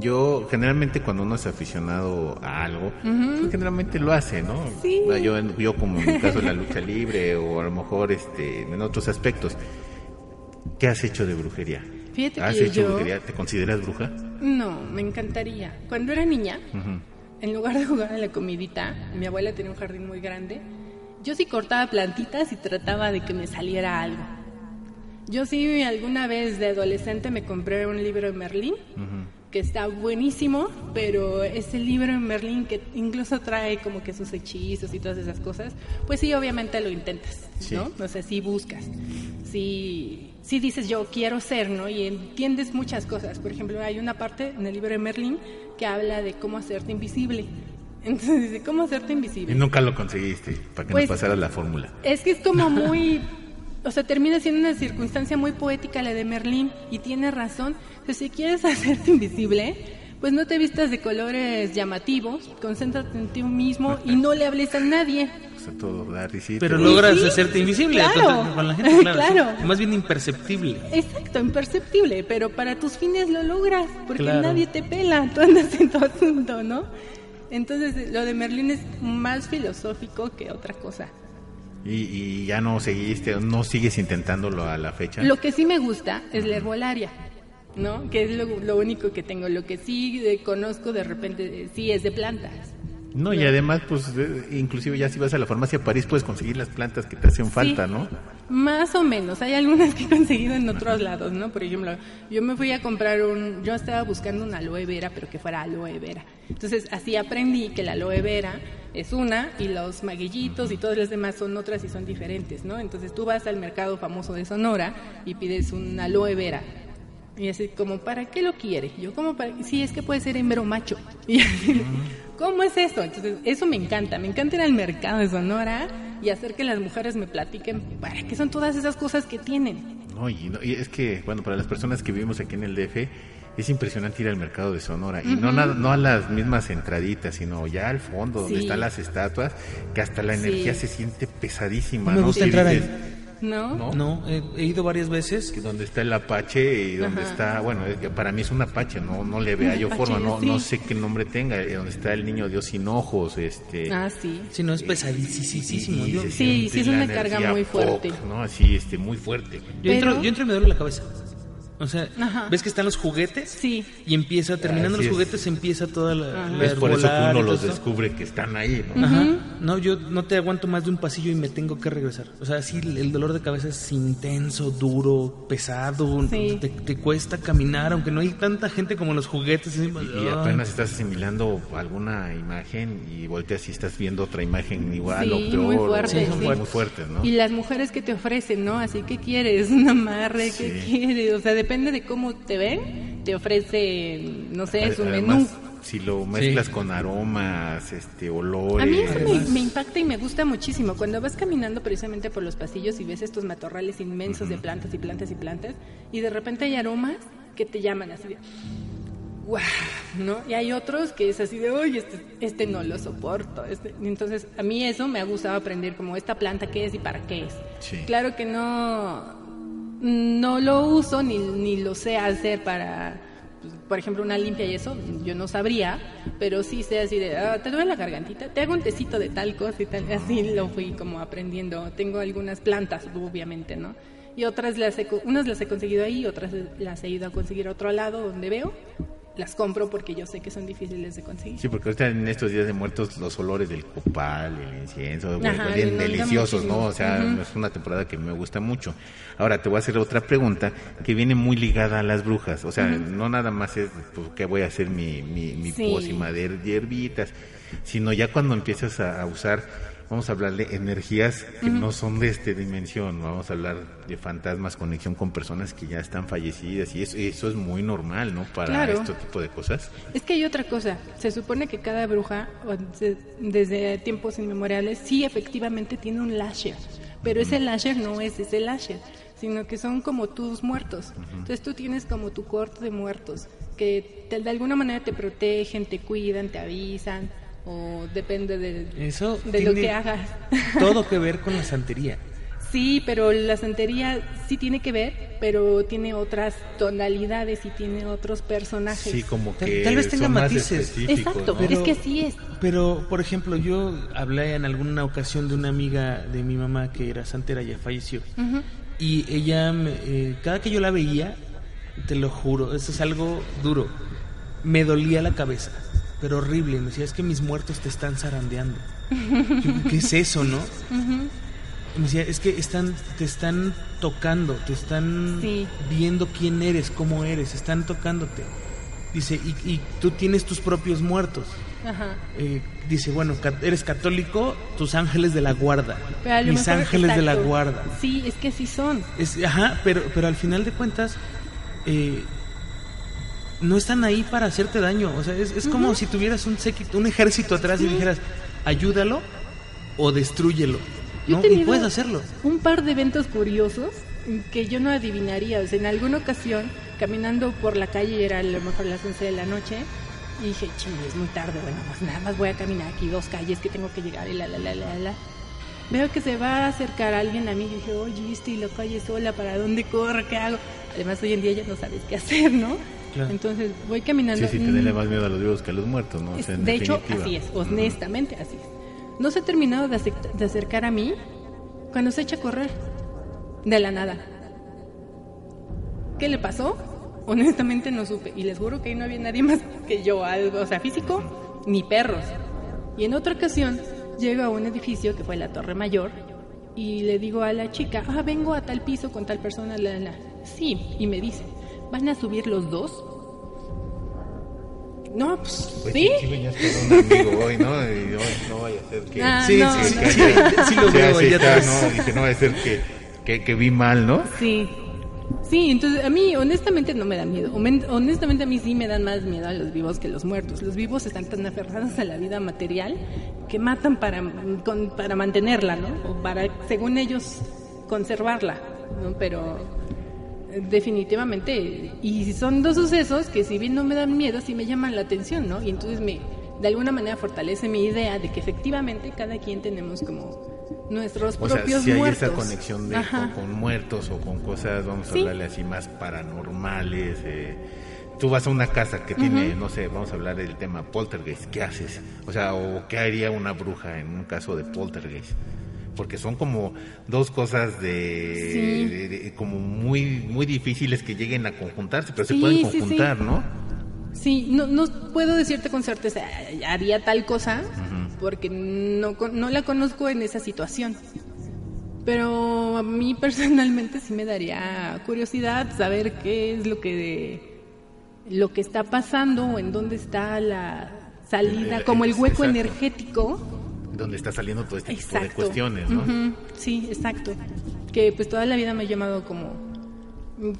Yo, generalmente, cuando uno es aficionado a algo, pues, generalmente lo hace, ¿no? Sí. Yo, yo, como en el caso de la lucha libre, o a lo mejor este, en otros aspectos. ¿Qué has hecho de brujería? Fíjate ¿Has que hecho yo- brujería? ¿Te consideras bruja? No, me encantaría. Cuando era niña, en lugar de jugar a la comidita, mi abuela tenía un jardín muy grande, yo sí cortaba plantitas y trataba de que me saliera algo. Yo sí alguna vez de adolescente me compré un libro de Merlín, que está buenísimo, pero ese libro de Merlín que incluso trae como que sus hechizos y todas esas cosas, pues sí, obviamente lo intentas, Sí. ¿no? O sea, sí buscas, sí, sí dices yo quiero ser, ¿no? Y entiendes muchas cosas. Por ejemplo, hay una parte en el libro de Merlín que habla de cómo hacerte invisible. [laughs] Entonces dice, ¿cómo hacerte invisible? Y nunca lo conseguiste, para que Pues- no pasara la fórmula. Es que es como muy, o sea, termina siendo una circunstancia muy poética la de Merlín y tiene razón. Pues si quieres [laughs] hacerte invisible, pues no te vistas de colores llamativos, concéntrate en ti mismo y no le hables a nadie. O sea, todo. Pero logras sí, hacerte invisible claro. entonces, con la gente, claro. Claro. sí. Más bien imperceptible. Exacto, imperceptible, pero para tus fines lo logras, porque Claro. nadie te pela, [laughs] tú andas en tu asunto, ¿no? Entonces lo de Merlín es más filosófico que otra cosa. Y, y ya no seguiste, no sigues intentándolo a la fecha. Lo que sí me gusta es la herbolaria, ¿no? Que es lo, único que tengo. Lo que sí conozco de repente, eh, sí es de plantas. No, y además, pues, inclusive ya si vas a la farmacia París puedes conseguir las plantas que te hacen falta, ¿no? Más o menos, hay algunas que he conseguido en otros lados, ¿no? Por ejemplo, yo me fui a comprar un, yo estaba buscando una aloe vera, pero que fuera aloe vera. Entonces, así aprendí que la aloe vera es una y los maguillitos y todas las demás son otras y son diferentes, ¿no? Entonces tú vas al mercado famoso de Sonora y pides una aloe vera y así como, ¿para qué lo quiere? Yo como, para... sí, es que puede ser hembro macho. [laughs] Y así, ¿cómo es eso? Entonces, eso me encanta. Me encanta ir al mercado de Sonora y hacer que las mujeres me platiquen para qué son todas esas cosas que tienen. No, y, es que, bueno, para las personas que vivimos aquí en el DF, es impresionante ir al mercado de Sonora y no, no a las mismas entraditas, sino ya al fondo donde están las estatuas, que hasta la energía se siente pesadísima. No me gusta entrar ahí. ¿No? No, he, ido varias veces. Donde está el Apache y donde está, bueno, para mí es un Apache, no no le vea yo forma, no no sé qué nombre tenga, eh, donde está el niño Dios sin ojos, este. Ah, sí. Sí, no es pesadísimo. sí, sí es una carga muy fuerte. ¿no? Así, este, muy fuerte. Yo entro, yo entro y me duele la cabeza. O sea, ¿ves que están los juguetes? Sí. Y empieza, terminando los juguetes, empieza toda la... es por eso que uno los descubre que están ahí, ¿no? Ajá. No, yo no te aguanto más de un pasillo y me tengo que regresar. O sea, sí, el dolor de cabeza es intenso, duro, pesado. Te, cuesta caminar, aunque no hay tanta gente como los juguetes. Y, apenas estás asimilando alguna imagen y volteas y estás viendo otra imagen igual o peor. muy fuerte. muy fuertes, ¿no? Y las mujeres que te ofrecen, ¿no? Así que quieres, [laughs] un amarre, ¿qué quieres? O sea, de depende de cómo te ven, te ofrece, no sé, su menú. Si lo mezclas con aromas, este, olores. A mí eso me, impacta y me gusta muchísimo. Cuando vas caminando precisamente por los pasillos y ves estos matorrales inmensos de plantas y plantas y plantas, y de repente hay aromas que te llaman así de. ¡Wow! ¿no? Y hay otros que es así de, oye, este, este no lo soporto. Este. Entonces, a mí eso me ha gustado aprender, como esta planta qué es y para qué es. Claro que no, no lo uso ni, ni lo sé hacer para, pues, por ejemplo, una limpia y eso, yo no sabría, pero sí sé así de, ah, te duele la gargantita, te hago un tecito de tal cosa y tal, así lo fui como aprendiendo. Tengo algunas plantas, obviamente, ¿no? Y otras las he, unas las he conseguido ahí, otras las he ido a conseguir a otro lado donde veo las compro porque yo sé que son difíciles de conseguir. Sí, porque ahorita en estos días de muertos los olores del copal, el incienso, bien deliciosos, ¿no? O sea, es una temporada que me gusta mucho. Ahora te voy a hacer otra pregunta que viene muy ligada a las brujas. O sea, no nada más es pues, que voy a hacer mi, mi, mi pócima de hierbitas, sino ya cuando empiezas a usar vamos a hablar de energías que no son de esta dimensión, vamos a hablar de fantasmas, conexión con personas que ya están fallecidas y eso, eso es muy normal, ¿no? Para este tipo de cosas. Es que hay otra cosa, se supone que cada bruja, desde tiempos inmemoriales, sí efectivamente tiene un lasher, pero ese lasher no es ese lasher, sino que son como tus muertos. Entonces tú tienes como tu corte de muertos, que de alguna manera te protegen, te cuidan, te avisan o depende de, Eso de lo que hagas. [laughs] Todo que ver con la santería. Sí, pero la santería sí tiene que ver, pero tiene otras tonalidades y tiene otros personajes. Sí, como que tal, vez tenga matices. Exacto, es que sí es. Pero, por ejemplo, yo hablé en alguna ocasión de una amiga de mi mamá que era santera, ya falleció. Y ella, eh, cada que yo la veía, te lo juro, eso es algo duro, me dolía la cabeza pero horrible. Me decía, es que mis muertos te están zarandeando. [laughs] ¿Qué es eso, no? Me decía, es que están, te están tocando, te están viendo quién eres, cómo eres, están tocándote. Dice, y, tú tienes tus propios muertos. Eh, dice, bueno, eres católico, tus ángeles de la guarda. Mis ángeles de la guarda. Sí, es que sí son. Es, ajá, pero, pero al final de cuentas, eh, no están ahí para hacerte daño. O sea, es, como si tuvieras un, un ejército atrás y dijeras, ayúdalo o destruyelo. ¿no? Y puedes hacerlo. Un par de eventos curiosos que yo no adivinaría. O sea, en alguna ocasión, caminando por la calle, era a lo mejor las 11 de la noche, y dije, ching, es muy tarde, bueno, pues nada más voy a caminar aquí dos calles que tengo que llegar y la, la, la, la, la. Veo que se va a acercar alguien a mí y dije, oye, estoy la calle sola, ¿para dónde corre? ¿Qué hago? Además, hoy en día ya no sabes qué hacer, ¿no? Entonces voy caminando. Sí, sí, tenerle más miedo a los vivos que a los muertos, ¿no? de hecho, así es, honestamente, así es. No se ha terminado de, de acercar a mí cuando se echa a correr. De la nada. ¿Qué le pasó? Honestamente no supe. Y les juro que ahí no había nadie [laughs] más que yo, algo, o sea, físico, ni perros. Y en otra ocasión llego a un edificio que fue la Torre Mayor y le digo a la chica, ah, vengo a tal piso con tal persona, la, la. Sí, y me dice, ¿van a subir los dos? No, pues, pues sí. Sí, venías con un amigo hoy, ¿no? Y hoy no vaya a ser que... Ah, sí, no, sí, no. [laughs] Sí, sí lo veo, ya está, ¿no? Dije, no vaya a ser que, que, que vi mal, ¿no? Sí. Sí, entonces a mí honestamente no me da miedo. Honestamente a mí sí me dan más miedo a los vivos que los muertos. Los vivos están tan aferrados a la vida material que matan para, con- para mantenerla, ¿no? O para, según ellos, conservarla, ¿no? Pero definitivamente, y son dos sucesos que si bien no me dan miedo, sí me llaman la atención, ¿no? Y entonces me, de alguna manera fortalece mi idea de que efectivamente cada quien tenemos como nuestros O sea, propios si hay muertos. esa conexión de, con, con muertos o con cosas, vamos a Sí. hablarle así, más paranormales. eh. Tú vas a una casa que tiene, no sé, vamos a hablar del tema poltergeist, ¿qué haces? O sea, o qué haría una bruja en un caso de poltergeist. Porque son como dos cosas de, Sí. de- de- como muy muy difíciles que lleguen a conjuntarse, pero se pueden sí. conjuntar, ¿no? Sí, no, no puedo decirte con certeza, "Ay, haría tal cosa, porque no, no la conozco en esa situación. Pero a mí [laughs] personalmente sí me daría curiosidad saber qué es lo que, lo que está pasando o en dónde está la salida, El- el- como el hueco exacto. energético. Donde está saliendo todo este tipo de cuestiones, ¿no? Sí, exacto. Que pues toda la vida me ha llamado como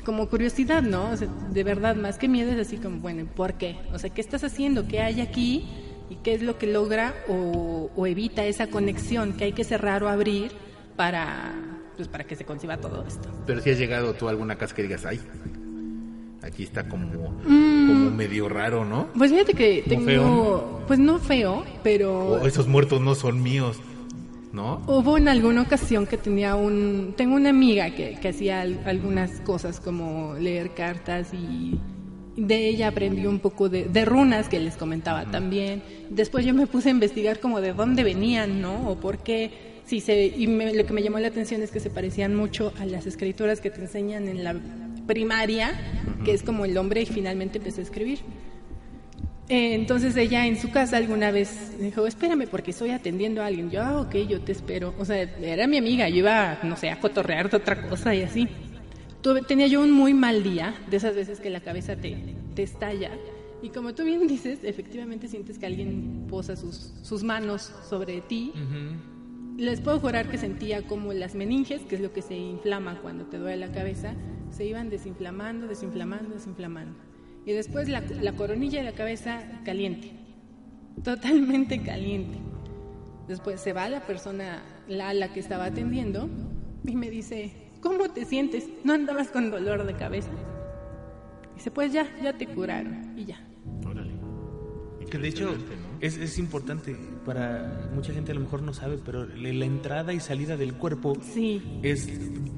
como curiosidad, ¿no? O sea, de verdad, más que miedo es así como, bueno, ¿por qué? O sea, ¿qué estás haciendo? ¿Qué hay aquí? ¿Y qué es lo que logra o, o evita esa conexión que hay que cerrar o abrir para, pues, para que se conciba todo esto? Pero si has llegado tú a alguna casa que digas, ay, aquí está como, Mm. como medio raro, ¿no? Pues fíjate que ¿Como tengo, pues no feo, pero... O esos muertos no son míos, ¿no? Hubo en alguna ocasión que tenía un... Tengo una amiga que, que hacía al- algunas cosas como leer cartas y de ella aprendí un poco de, de runas que les comentaba también. Después yo me puse a investigar como de dónde venían, ¿no? O por qué... Sí, se, y me- lo que me llamó la atención es que se parecían mucho a las escrituras que te enseñan en la primaria, que es como el hombre finalmente empezó a escribir. Eh, entonces ella en su casa alguna vez dijo, espérame porque estoy atendiendo a alguien. Yo, ah, ok, yo te espero. O sea, era mi amiga, yo iba, no sé, a cotorrear de otra cosa y así. Tuve- tenía yo un muy mal día, de esas veces que la cabeza te, te estalla. Y como tú bien dices, efectivamente sientes que alguien posa sus, sus manos sobre ti. Les puedo jurar que sentía como las meninges, que es lo que se inflama cuando te duele la cabeza, se iban desinflamando, desinflamando, desinflamando. Y después la, la coronilla de la cabeza caliente, totalmente caliente. Después se va la persona, la, la que estaba atendiendo, y me dice, ¿cómo te sientes? ¿No andabas con dolor de cabeza? Dice, pues ya, ya te curaron, y ya. Órale. Que de hecho. Es, es importante para mucha gente a lo mejor no sabe, pero la entrada y salida del cuerpo Sí, es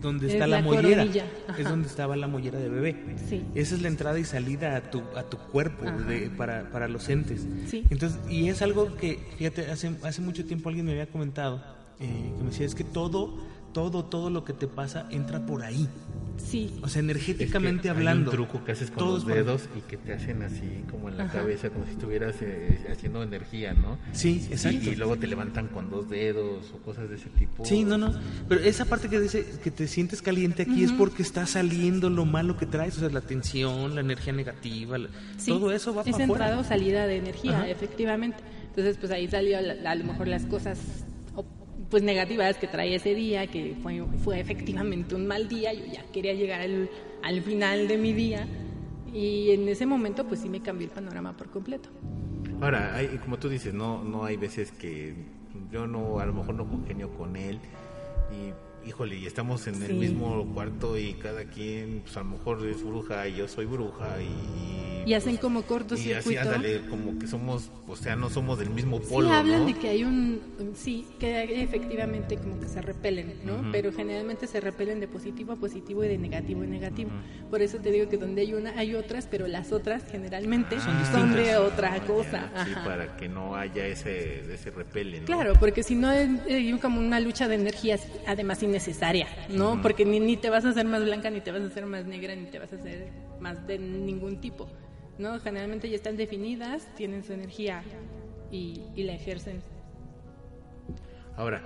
donde Es está la, la mollera, es donde estaba la mollera de bebé. Sí. Esa es la entrada y salida a tu a tu cuerpo de- para, para los entes. Sí. Entonces y es algo que fíjate hace hace mucho tiempo alguien me había comentado eh, que me decía es que todo todo todo lo que te pasa entra por ahí. sí. O sea, Es que energéticamente hay hablando. un truco que haces con los es por- dedos y que te hacen así como en la Ajá. cabeza, como si estuvieras eh, haciendo energía, ¿no? Sí, exacto. Y, y luego te levantan con dos dedos o cosas de ese tipo. Sí, no, no. Pero esa parte que dice que te sientes caliente aquí es porque está saliendo lo malo que traes, o sea, la tensión, la energía negativa, la- Sí, todo eso va es para entrada afuera. o salida de energía, Ajá. efectivamente. Entonces, pues ahí salió la- a lo mejor las cosas pues negativas que traía ese día, que fue, fue efectivamente un mal día, yo ya quería llegar al, al final de mi día y en ese momento pues sí me cambió el panorama por completo. Ahora, hay, como tú dices, no, no hay veces que yo no, a lo mejor no congenio con él y, híjole, y estamos en el Sí. mismo cuarto y cada quien, pues a lo mejor es bruja y yo soy bruja y... Y hacen como y así, cortocircuito. ándale, como que somos, o sea, no somos del mismo Sí, polo, hablan ¿no? de que hay un, sí, que efectivamente como que se repelen, ¿no? Pero generalmente se repelen de positivo a positivo y de negativo a negativo. Por eso te digo que donde hay una hay otras, pero las otras generalmente Ah, son, de otra cosa. Sí, para que no haya ese, ese repele, ¿no? Claro, porque si no es eh, como una lucha de energías, además innecesaria, ¿no? Porque ni, ni te vas a hacer más blanca, ni te vas a hacer más negra, ni te vas a hacer más de ningún tipo, ¿no? Generalmente ya están definidas, tienen su energía y, y la ejercen. Ahora,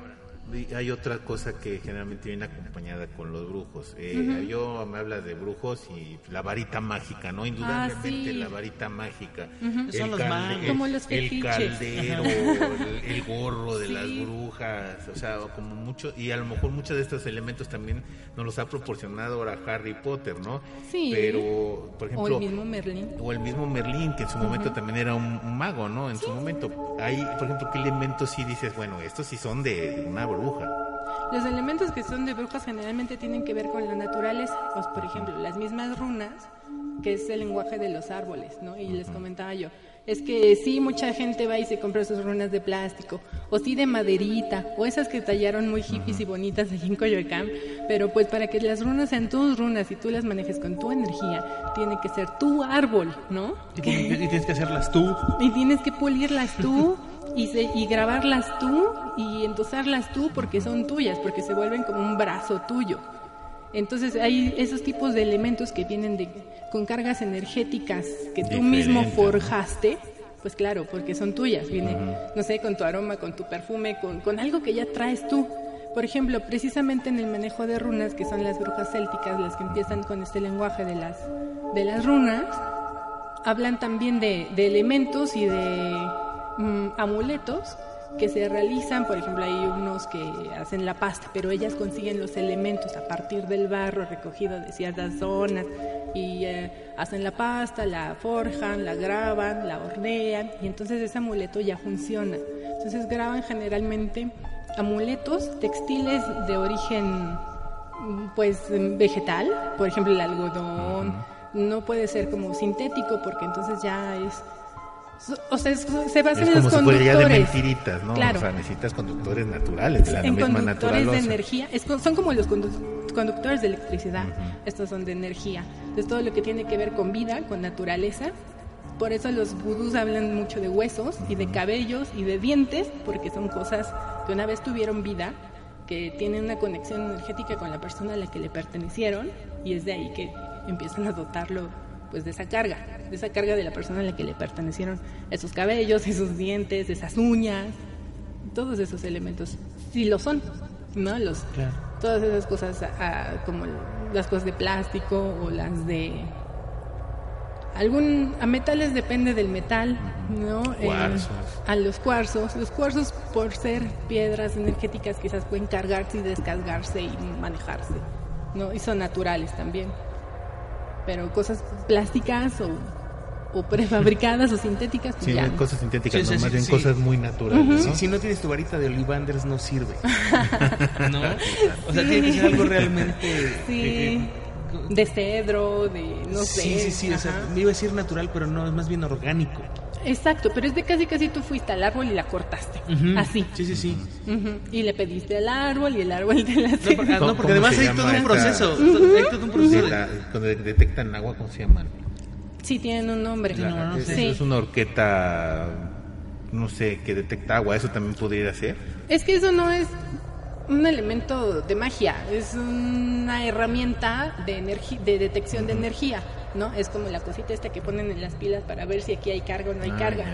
hay otra cosa que generalmente viene acompañada con los brujos. Eh, Yo me habla de brujos y la varita mágica, ¿no? Indudablemente ah, la varita mágica. Son los el, Como los el caldero, el, gorro de las brujas, o sea, como mucho, y a lo mejor muchos de estos elementos también nos los ha proporcionado ahora Harry Potter, ¿no? Sí. Pero, por ejemplo... O el mismo Merlín. O el mismo Merlín, que en su momento también era un, mago, ¿no? En su momento. Hay, por ejemplo, ¿qué elementos sí dices, bueno, estos sí son de una bruja? Los elementos que son de brujas generalmente tienen que ver con la naturaleza, pues por ejemplo, las mismas runas, que es el lenguaje de los árboles, ¿no? Y les comentaba yo, es que sí, mucha gente va y se compra sus runas de plástico, o sí de maderita, o esas que tallaron muy hippies y bonitas allí en Coyoacán, pero pues para que las runas sean tus runas y tú las manejes con tu energía, tiene que ser tu árbol, ¿no? Y, tienes que hacerlas tú. Y tienes que pulirlas tú. [laughs] y, y grabarlas tú y endosarlas tú porque son tuyas, porque se vuelven como un brazo tuyo. Entonces hay esos tipos de elementos que vienen de, con cargas energéticas que tú mismo forjaste, pues claro, porque son tuyas, viene, no sé, con tu aroma, con tu perfume, con, con algo que ya traes tú. Por ejemplo, precisamente en el manejo de runas, que son las brujas célticas, las que empiezan con este lenguaje de las, de las runas, hablan también de, de elementos y de Mm, amuletos que se realizan, por ejemplo, hay unos que hacen la pasta, pero ellas consiguen los elementos a partir del barro recogido de ciertas zonas y eh, hacen la pasta, la forjan, la graban, la hornean y entonces ese amuleto ya funciona. Entonces graban generalmente amuletos textiles de origen pues vegetal, por ejemplo el algodón, no puede ser como sintético porque entonces ya es o sea, se basan en los conductores. de mentiritas, ¿no? Claro. O sea, necesitas conductores naturales, de la en misma conductores de energía. son como los conductores de electricidad. Estos son de energía. Entonces, todo lo que tiene que ver con vida, con naturaleza. Por eso los vudús hablan mucho de huesos y de cabellos y de dientes, porque son cosas que una vez tuvieron vida, que tienen una conexión energética con la persona a la que le pertenecieron, y es de ahí que empiezan a dotarlo pues de esa carga, de esa carga de la persona a la que le pertenecieron esos cabellos, [laughs] esos dientes, esas uñas, todos esos elementos, si lo son, ¿no? Los, Todas esas cosas como las cosas de plástico o las de algún a metales depende del metal, ¿no? Eh, a los cuarzos, los cuarzos por ser piedras energéticas quizás pueden cargarse y descargarse y manejarse, ¿no? Y son naturales también pero cosas plásticas o, o prefabricadas o sintéticas. Pues sí, cosas sintéticas, no, más bien cosas muy naturales. Si no tienes tu varita de olivanders no sirve. [laughs] ¿No? O sea, tiene que ser algo realmente... Sí. de cedro, de no sé. Sí, sí, sí, o sea, me iba a decir natural, pero no, es más bien orgánico. Exacto, pero es de casi casi tú fuiste al árbol y la cortaste. Así. Sí, sí, sí. Y le pediste al árbol y el árbol te la No, no porque además hay todo un proceso. Hay todo un proceso. cuando detectan agua, ¿cómo se llaman? Sí, tienen un nombre. no, es, es, una horqueta, no sé, que detecta agua. ¿Eso también podría ser? Es que eso no es un elemento de magia, es una herramienta de, de detección de energía. ¿No? Es como la cosita esta que ponen en las pilas para ver si aquí hay carga o no hay ah, carga.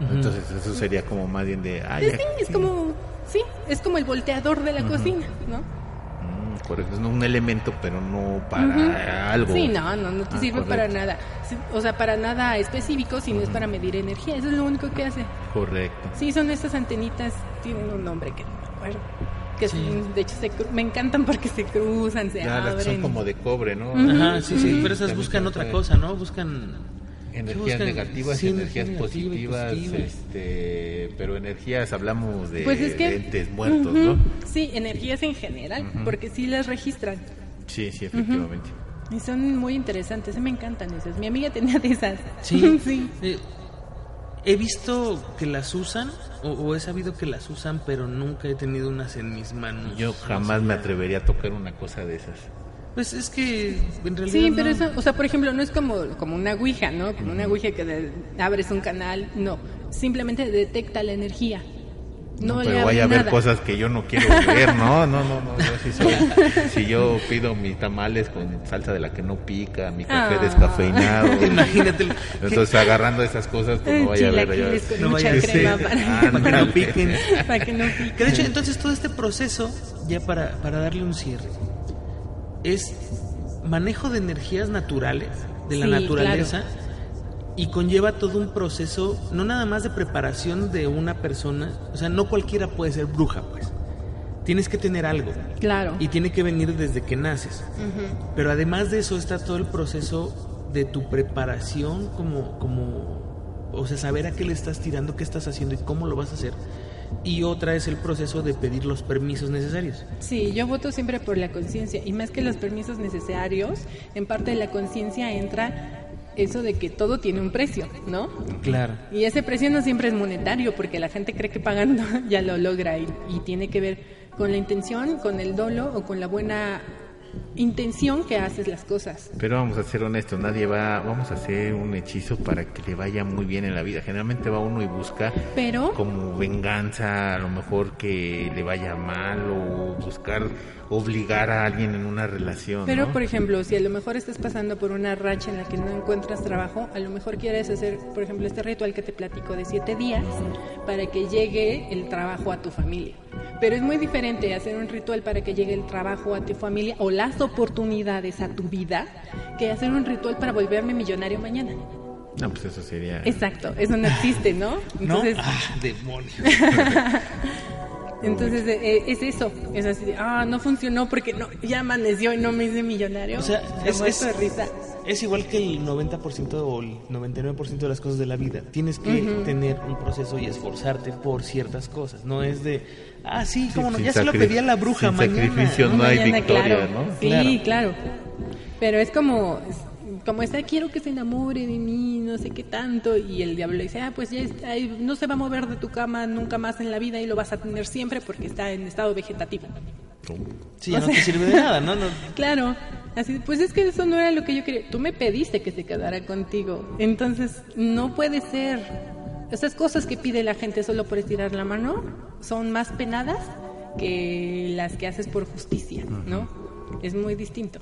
Entonces eso sería como más bien de... sí, es como, sí, es como el volteador de la cocina, ¿no? Mm, es un elemento, pero no para algo. Sí, no, no, no te ah, sirve para nada. O sea, para nada específico, sino es para medir energía. Eso es lo único que hace. Correcto. Sí, son estas antenitas, tienen un nombre que no me acuerdo que de hecho me encantan porque se cruzan, se abren. Son como de cobre, ¿no? Ajá, sí, sí, pero esas buscan otra cosa, ¿no? Buscan energías negativas y energías positivas, este, pero energías hablamos de, pues entes muertos, ¿no? Sí, energías en general, porque sí las registran. Sí, sí, efectivamente. Y son muy interesantes, me encantan esas. Mi amiga tenía de esas. Sí, [laughs] sí. Eh, he visto que las usan o, he sabido que las usan, pero nunca he tenido unas en mis manos. Yo jamás me atrevería a tocar una cosa de esas. Pues es que en realidad. Sí, pero eso, o sea, por ejemplo, no es como, como una ouija, ¿no? Como una ouija que abres un canal, no. Simplemente detecta la energía. No, pero vaya a ver cosas que yo no quiero ver, no, no, no, no, [laughs] si yo pido mis tamales con salsa de la que no pica, mi café ah. descafeinado, [laughs] imagínate, entonces agarrando esas cosas, pues no vaya a ver, con no mucha crema para, [laughs] para, que no piquen, para que no piquen. de hecho, entonces todo este proceso, ya para, para darle un cierre, es manejo de energías naturales, de la naturaleza y conlleva todo un proceso, no nada más de preparación de una persona, o sea, no cualquiera puede ser bruja, pues. Tienes que tener algo. Claro. Y tiene que venir desde que naces. Pero además de eso está todo el proceso de tu preparación como, como, o sea, saber a qué le estás tirando, qué estás haciendo y cómo lo vas a hacer. Y otra es el proceso de pedir los permisos necesarios. Sí, yo voto siempre por la conciencia. Y más que los permisos necesarios, en parte de la conciencia entra eso de que todo tiene un precio, ¿no? Claro. Y ese precio no siempre es monetario, porque la gente cree que pagando [laughs] ya lo logra y, y tiene que ver con la intención, con el dolo o con la buena intención que haces las cosas. Pero vamos a ser honestos, nadie va, vamos a hacer un hechizo para que le vaya muy bien en la vida. Generalmente va uno y busca Pero, como venganza, a lo mejor que le vaya mal o buscar obligar a alguien en una relación. Pero, por ejemplo, si a lo mejor estás pasando por una racha en la que no encuentras trabajo, a lo mejor quieres hacer, por ejemplo, este ritual que te platico de siete días para que llegue el trabajo a tu familia. Pero es muy diferente hacer un ritual para que llegue el trabajo a tu familia o las oportunidades a tu vida que hacer un ritual para volverme millonario mañana. No, pues eso sería. Exacto, eso no existe, ¿no? Entonces... ¿No? Ah, demonios. [laughs] Entonces eh, eh, es eso, es así, ah, no funcionó porque no, ya amaneció y no me hice millonario. O sea, es, es, risa. es igual que el 90% o el 99% de las cosas de la vida. Tienes que tener un proceso y esforzarte por ciertas cosas. No es de, ah, sí, como no, ya se lo pedía la bruja, sin sacrificio no, hay victoria, ¿no? Sí, claro. Pero es como, como está, quiero que se enamore de mí, no sé qué tanto, y el diablo dice, ah, pues ya está, no se va a mover de tu cama nunca más en la vida y lo vas a tener siempre porque está en estado vegetativo. Sí, ya no te sirve de nada, ¿no? [laughs] Claro, así, pues es que eso no era lo que yo quería. Tú me pediste que se quedara contigo, entonces no puede ser. Esas cosas que pide la gente solo por estirar la mano son más penadas que las que haces por justicia, ¿no? Es muy distinto.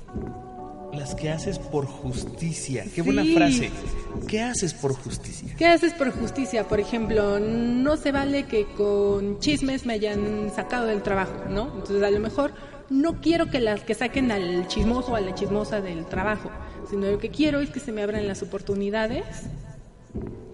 Las que haces por justicia. Qué buena frase. ¿Qué haces por justicia? ¿Qué haces por justicia? Por ejemplo, no se vale que con chismes me hayan sacado del trabajo, ¿no? Entonces, a lo mejor no quiero que las que saquen al chismoso o a la chismosa del trabajo, sino lo que quiero es que se me abran las oportunidades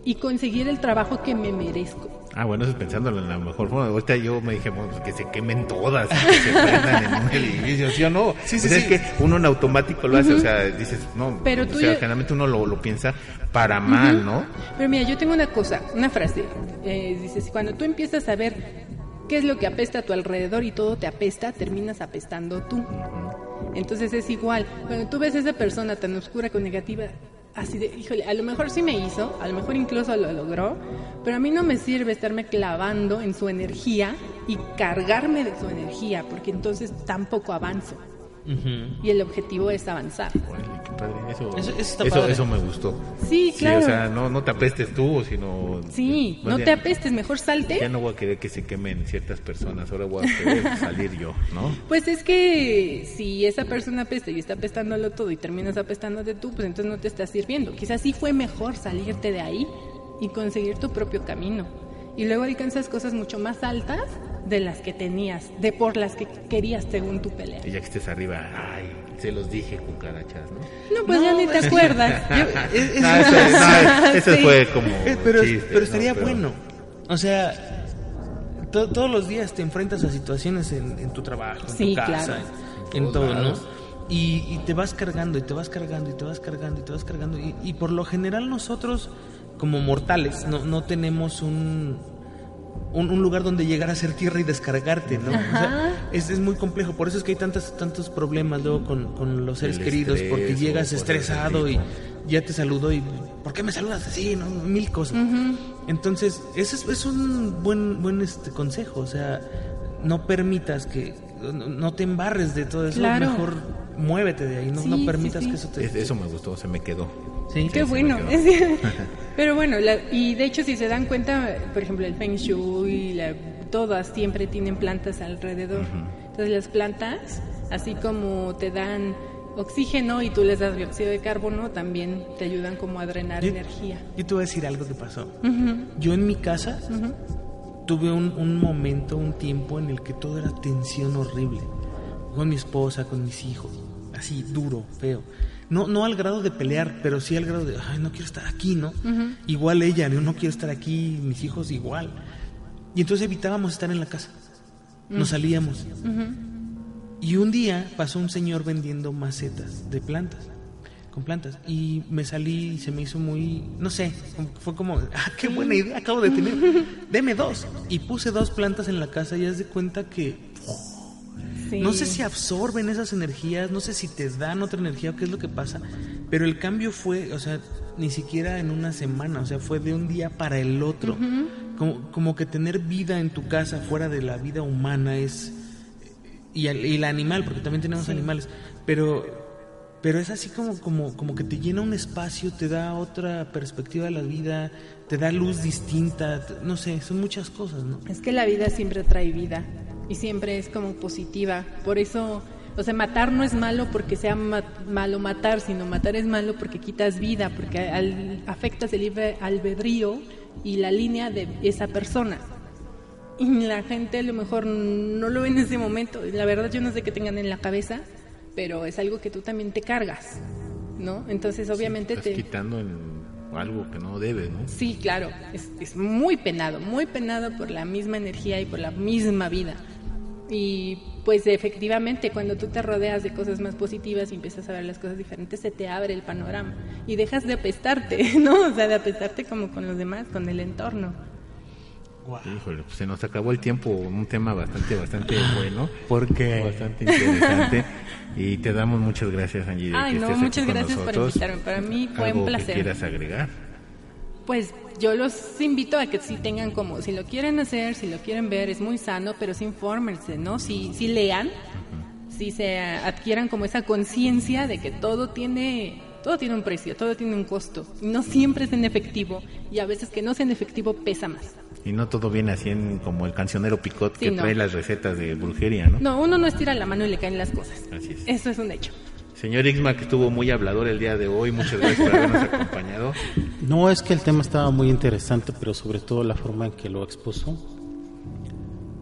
y conseguir el trabajo que me merezco. Ah, bueno, eso es pensándolo en la mejor forma. Ahorita yo me dije, bueno, pues que se quemen todas, que se [laughs] prendan en un edificio, ¿sí o no? Sí, sí, pues Es que uno en automático lo hace, o sea, dices, no, Pero o sea, generalmente uno lo, lo, piensa para mal, ¿no? Pero mira, yo tengo una cosa, una frase, eh, dices, cuando tú empiezas a ver qué es lo que apesta a tu alrededor y todo te apesta, terminas apestando tú. Entonces es igual, cuando tú ves a esa persona tan oscura con negativa, así de, híjole, a lo mejor sí me hizo, a lo mejor incluso lo logró, pero a mí no me sirve estarme clavando en su energía y cargarme de su energía, porque entonces tampoco avanzo. Y el objetivo es avanzar. Eso, eso, me gustó. Sí, claro. o sea, no, no te apestes tú, sino... Sí, no te apestes, mejor salte. Ya no voy a querer que se quemen ciertas personas, ahora voy a querer [laughs] salir yo, ¿no? Pues es que si esa persona apesta y está apestándolo todo y terminas apestándote tú, pues entonces no te está sirviendo. Quizás sí fue mejor salirte de ahí y conseguir tu propio camino. Y luego alcanzas cosas mucho más altas de las que tenías, de por las que querías según tu pelea. Y ya que estés arriba, ay, se los dije, cucarachas, ¿no? No, pues ya ni te acuerdas. [laughs] eso, fue como. Eh, pero, pero estaría bueno. O sea, todos los días te enfrentas a situaciones en, tu trabajo, en tu casa, en, todo, ¿no? Y, te vas cargando, y te vas cargando, y te vas cargando, y te vas cargando. Y, y por lo general nosotros, como mortales, no, no tenemos un un, lugar donde llegar a ser tierra y descargarte, ¿no? es, es, muy complejo, por eso es que hay tantos, tantos problemas luego con, los seres queridos, porque llegas estresado y ya te saludo y ¿por qué me saludas así? ¿no? Mil cosas. Entonces, ese es, un buen, buen este consejo, o sea, no permitas que, no, te embarres de todo eso, mejor muévete de ahí, no, no permitas que eso te... Eso me gustó, se me quedó. Sí, qué bueno. [laughs] Pero bueno, y de hecho si se dan cuenta, por ejemplo, el Feng Shui, la, todas siempre tienen plantas alrededor. Entonces las plantas, así como te dan oxígeno y tú les das dióxido de carbono, también te ayudan como a drenar energía. Yo te voy a decir algo que pasó. Yo en mi casa tuve un, un, momento, un tiempo en el que todo era tensión horrible. Con mi esposa, con mis hijos. Así, duro, feo. No, no al grado de pelear, pero sí al grado de, ay, no quiero estar aquí, ¿no? Igual ella, yo no quiero estar aquí, mis hijos igual. Y entonces evitábamos estar en la casa. Nos salíamos. Y un día pasó un señor vendiendo macetas de plantas, con plantas. Y me salí y se me hizo muy, no sé, fue como, ah, qué buena idea acabo de tener. [laughs] Deme dos. Y puse dos plantas en la casa y haz de cuenta que no sé si absorben esas energías, no sé si te dan otra energía o qué es lo que pasa, pero el cambio fue, o sea, ni siquiera en una semana, o sea, fue de un día para el otro. como, como que tener vida en tu casa fuera de la vida humana es... Y el, animal, porque también tenemos animales, pero pero es así como, como, como que te llena un espacio, te da otra perspectiva de la vida, te da luz distinta, no sé, son muchas cosas, ¿no? Es que la vida siempre trae vida y siempre es como positiva. Por eso, o sea, matar no es malo porque sea malo matar, sino matar es malo porque quitas vida, porque afectas el libre albedrío y la línea de esa persona. Y la gente a lo mejor no lo ve en ese momento. La verdad yo no sé qué tengan en la cabeza, pero es algo que tú también te cargas, ¿no? Entonces obviamente estás te... quitando algo que no debe, ¿no? Sí, claro, es, es muy penado, muy penado por la misma energía y por la misma vida. Y pues efectivamente, cuando tú te rodeas de cosas más positivas y empiezas a ver las cosas diferentes, se te abre el panorama y dejas de apestarte, [laughs] ¿no? O sea, de apestarte como con los demás, con el entorno. Híjole, pues se nos acabó el tiempo, un tema bastante, bastante bueno. Porque bastante interesante. y te damos muchas gracias, Angie. Ay, no, muchas gracias por invitarme. Para mí fue un placer. Que quieras agregar? Pues yo los invito a que sí tengan como, si lo quieren hacer, si lo quieren ver, es muy sano, pero sí infórmense, ¿no? Si, si lean, si se adquieran como esa conciencia de que todo tiene, todo tiene un precio, todo tiene un costo, no siempre es en efectivo, y a veces que no sea en efectivo pesa más. Y no todo viene así en, como el cancionero Picot que trae las recetas de brujería, ¿no? No, uno no estira la mano y le caen las cosas. Así es. Eso es un hecho. Señor Ixma, que estuvo muy hablador el día de hoy, muchas gracias por habernos acompañado. No, es que el tema estaba muy interesante, pero sobre todo la forma en que lo expuso,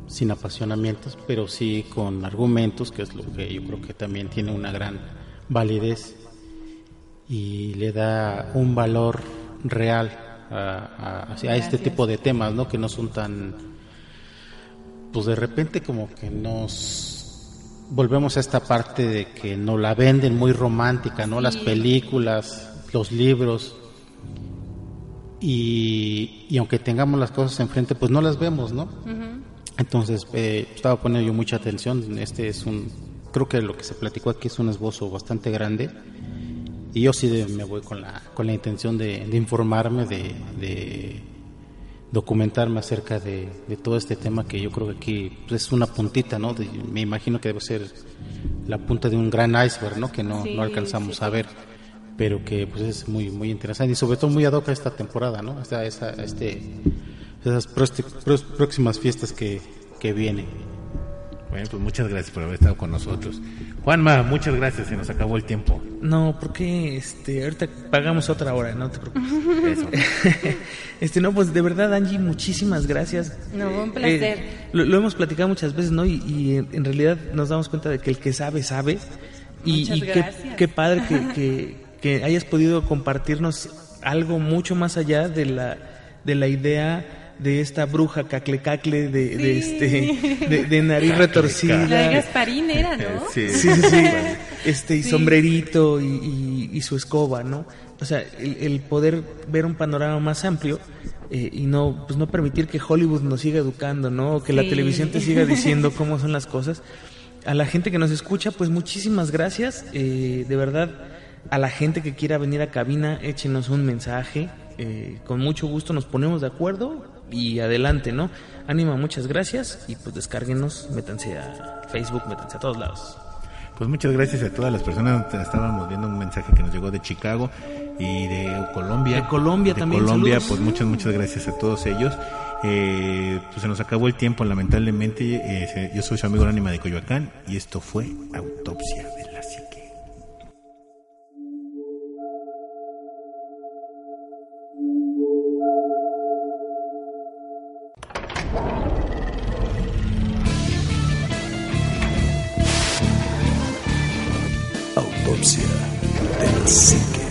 sin apasionamientos, pero sí con argumentos, que es lo que yo creo que también tiene una gran validez y le da un valor real a, a este tipo de temas, ¿no? Que no son tan, pues de repente como que nos volvemos a esta parte de que no la venden muy romántica, ¿no? Las películas, los libros. Y, y, aunque tengamos las cosas enfrente, pues no las vemos, ¿no? Entonces, eh, estaba poniendo yo mucha atención. Este es un, creo que lo que se platicó aquí es un esbozo bastante grande. Y yo sí me voy con la, con la intención de, de informarme, de, de documentarme acerca de, todo este tema que yo creo que aquí pues, es una puntita, ¿no? me imagino que debe ser la punta de un gran iceberg, ¿no? Que no, no alcanzamos a ver, pero que pues es muy muy interesante y sobre todo muy ad hoc a esta temporada, ¿no? Hasta esa, este, esas próximas fiestas que, que vienen. Bueno, pues muchas gracias por haber estado con nosotros. Juanma, muchas gracias, se nos acabó el tiempo. No, porque este, ahorita pagamos otra hora, no te preocupes. [laughs] este, no, pues de verdad, Angie, muchísimas gracias. No, un eh, placer. lo, hemos platicado muchas veces, ¿no? Y, en realidad nos damos cuenta de que el que sabe, sabe. Y, y qué, qué, padre que, [laughs] que, que hayas podido compartirnos algo mucho más allá de la, de la idea de esta bruja cacle cacle de, de este de, nariz retorcida. La Gasparín era, ¿no? Sí, sí, sí. Este, y sombrerito y, y, su escoba, ¿no? O sea, el, poder ver un panorama más amplio eh, y no, pues no permitir que Hollywood nos siga educando, ¿no? O que la televisión te siga diciendo [laughs] cómo son las cosas. A la gente que nos escucha, pues muchísimas gracias. Eh, de verdad, a la gente que quiera venir a cabina, échenos un mensaje. Eh, con mucho gusto nos ponemos de acuerdo y adelante, ¿no? Ánima, muchas gracias y pues descárguenos, métanse a Facebook, métanse a todos lados. Pues muchas gracias a todas las personas. Estábamos viendo un mensaje que nos llegó de Chicago y de Colombia. De Colombia de también. Colombia, pues muchas, muchas gracias a todos ellos. Eh, pues se nos acabó el tiempo, lamentablemente. Eh, yo soy su amigo Anima de Coyoacán y esto fue Autopsia Autopsia de la Psique.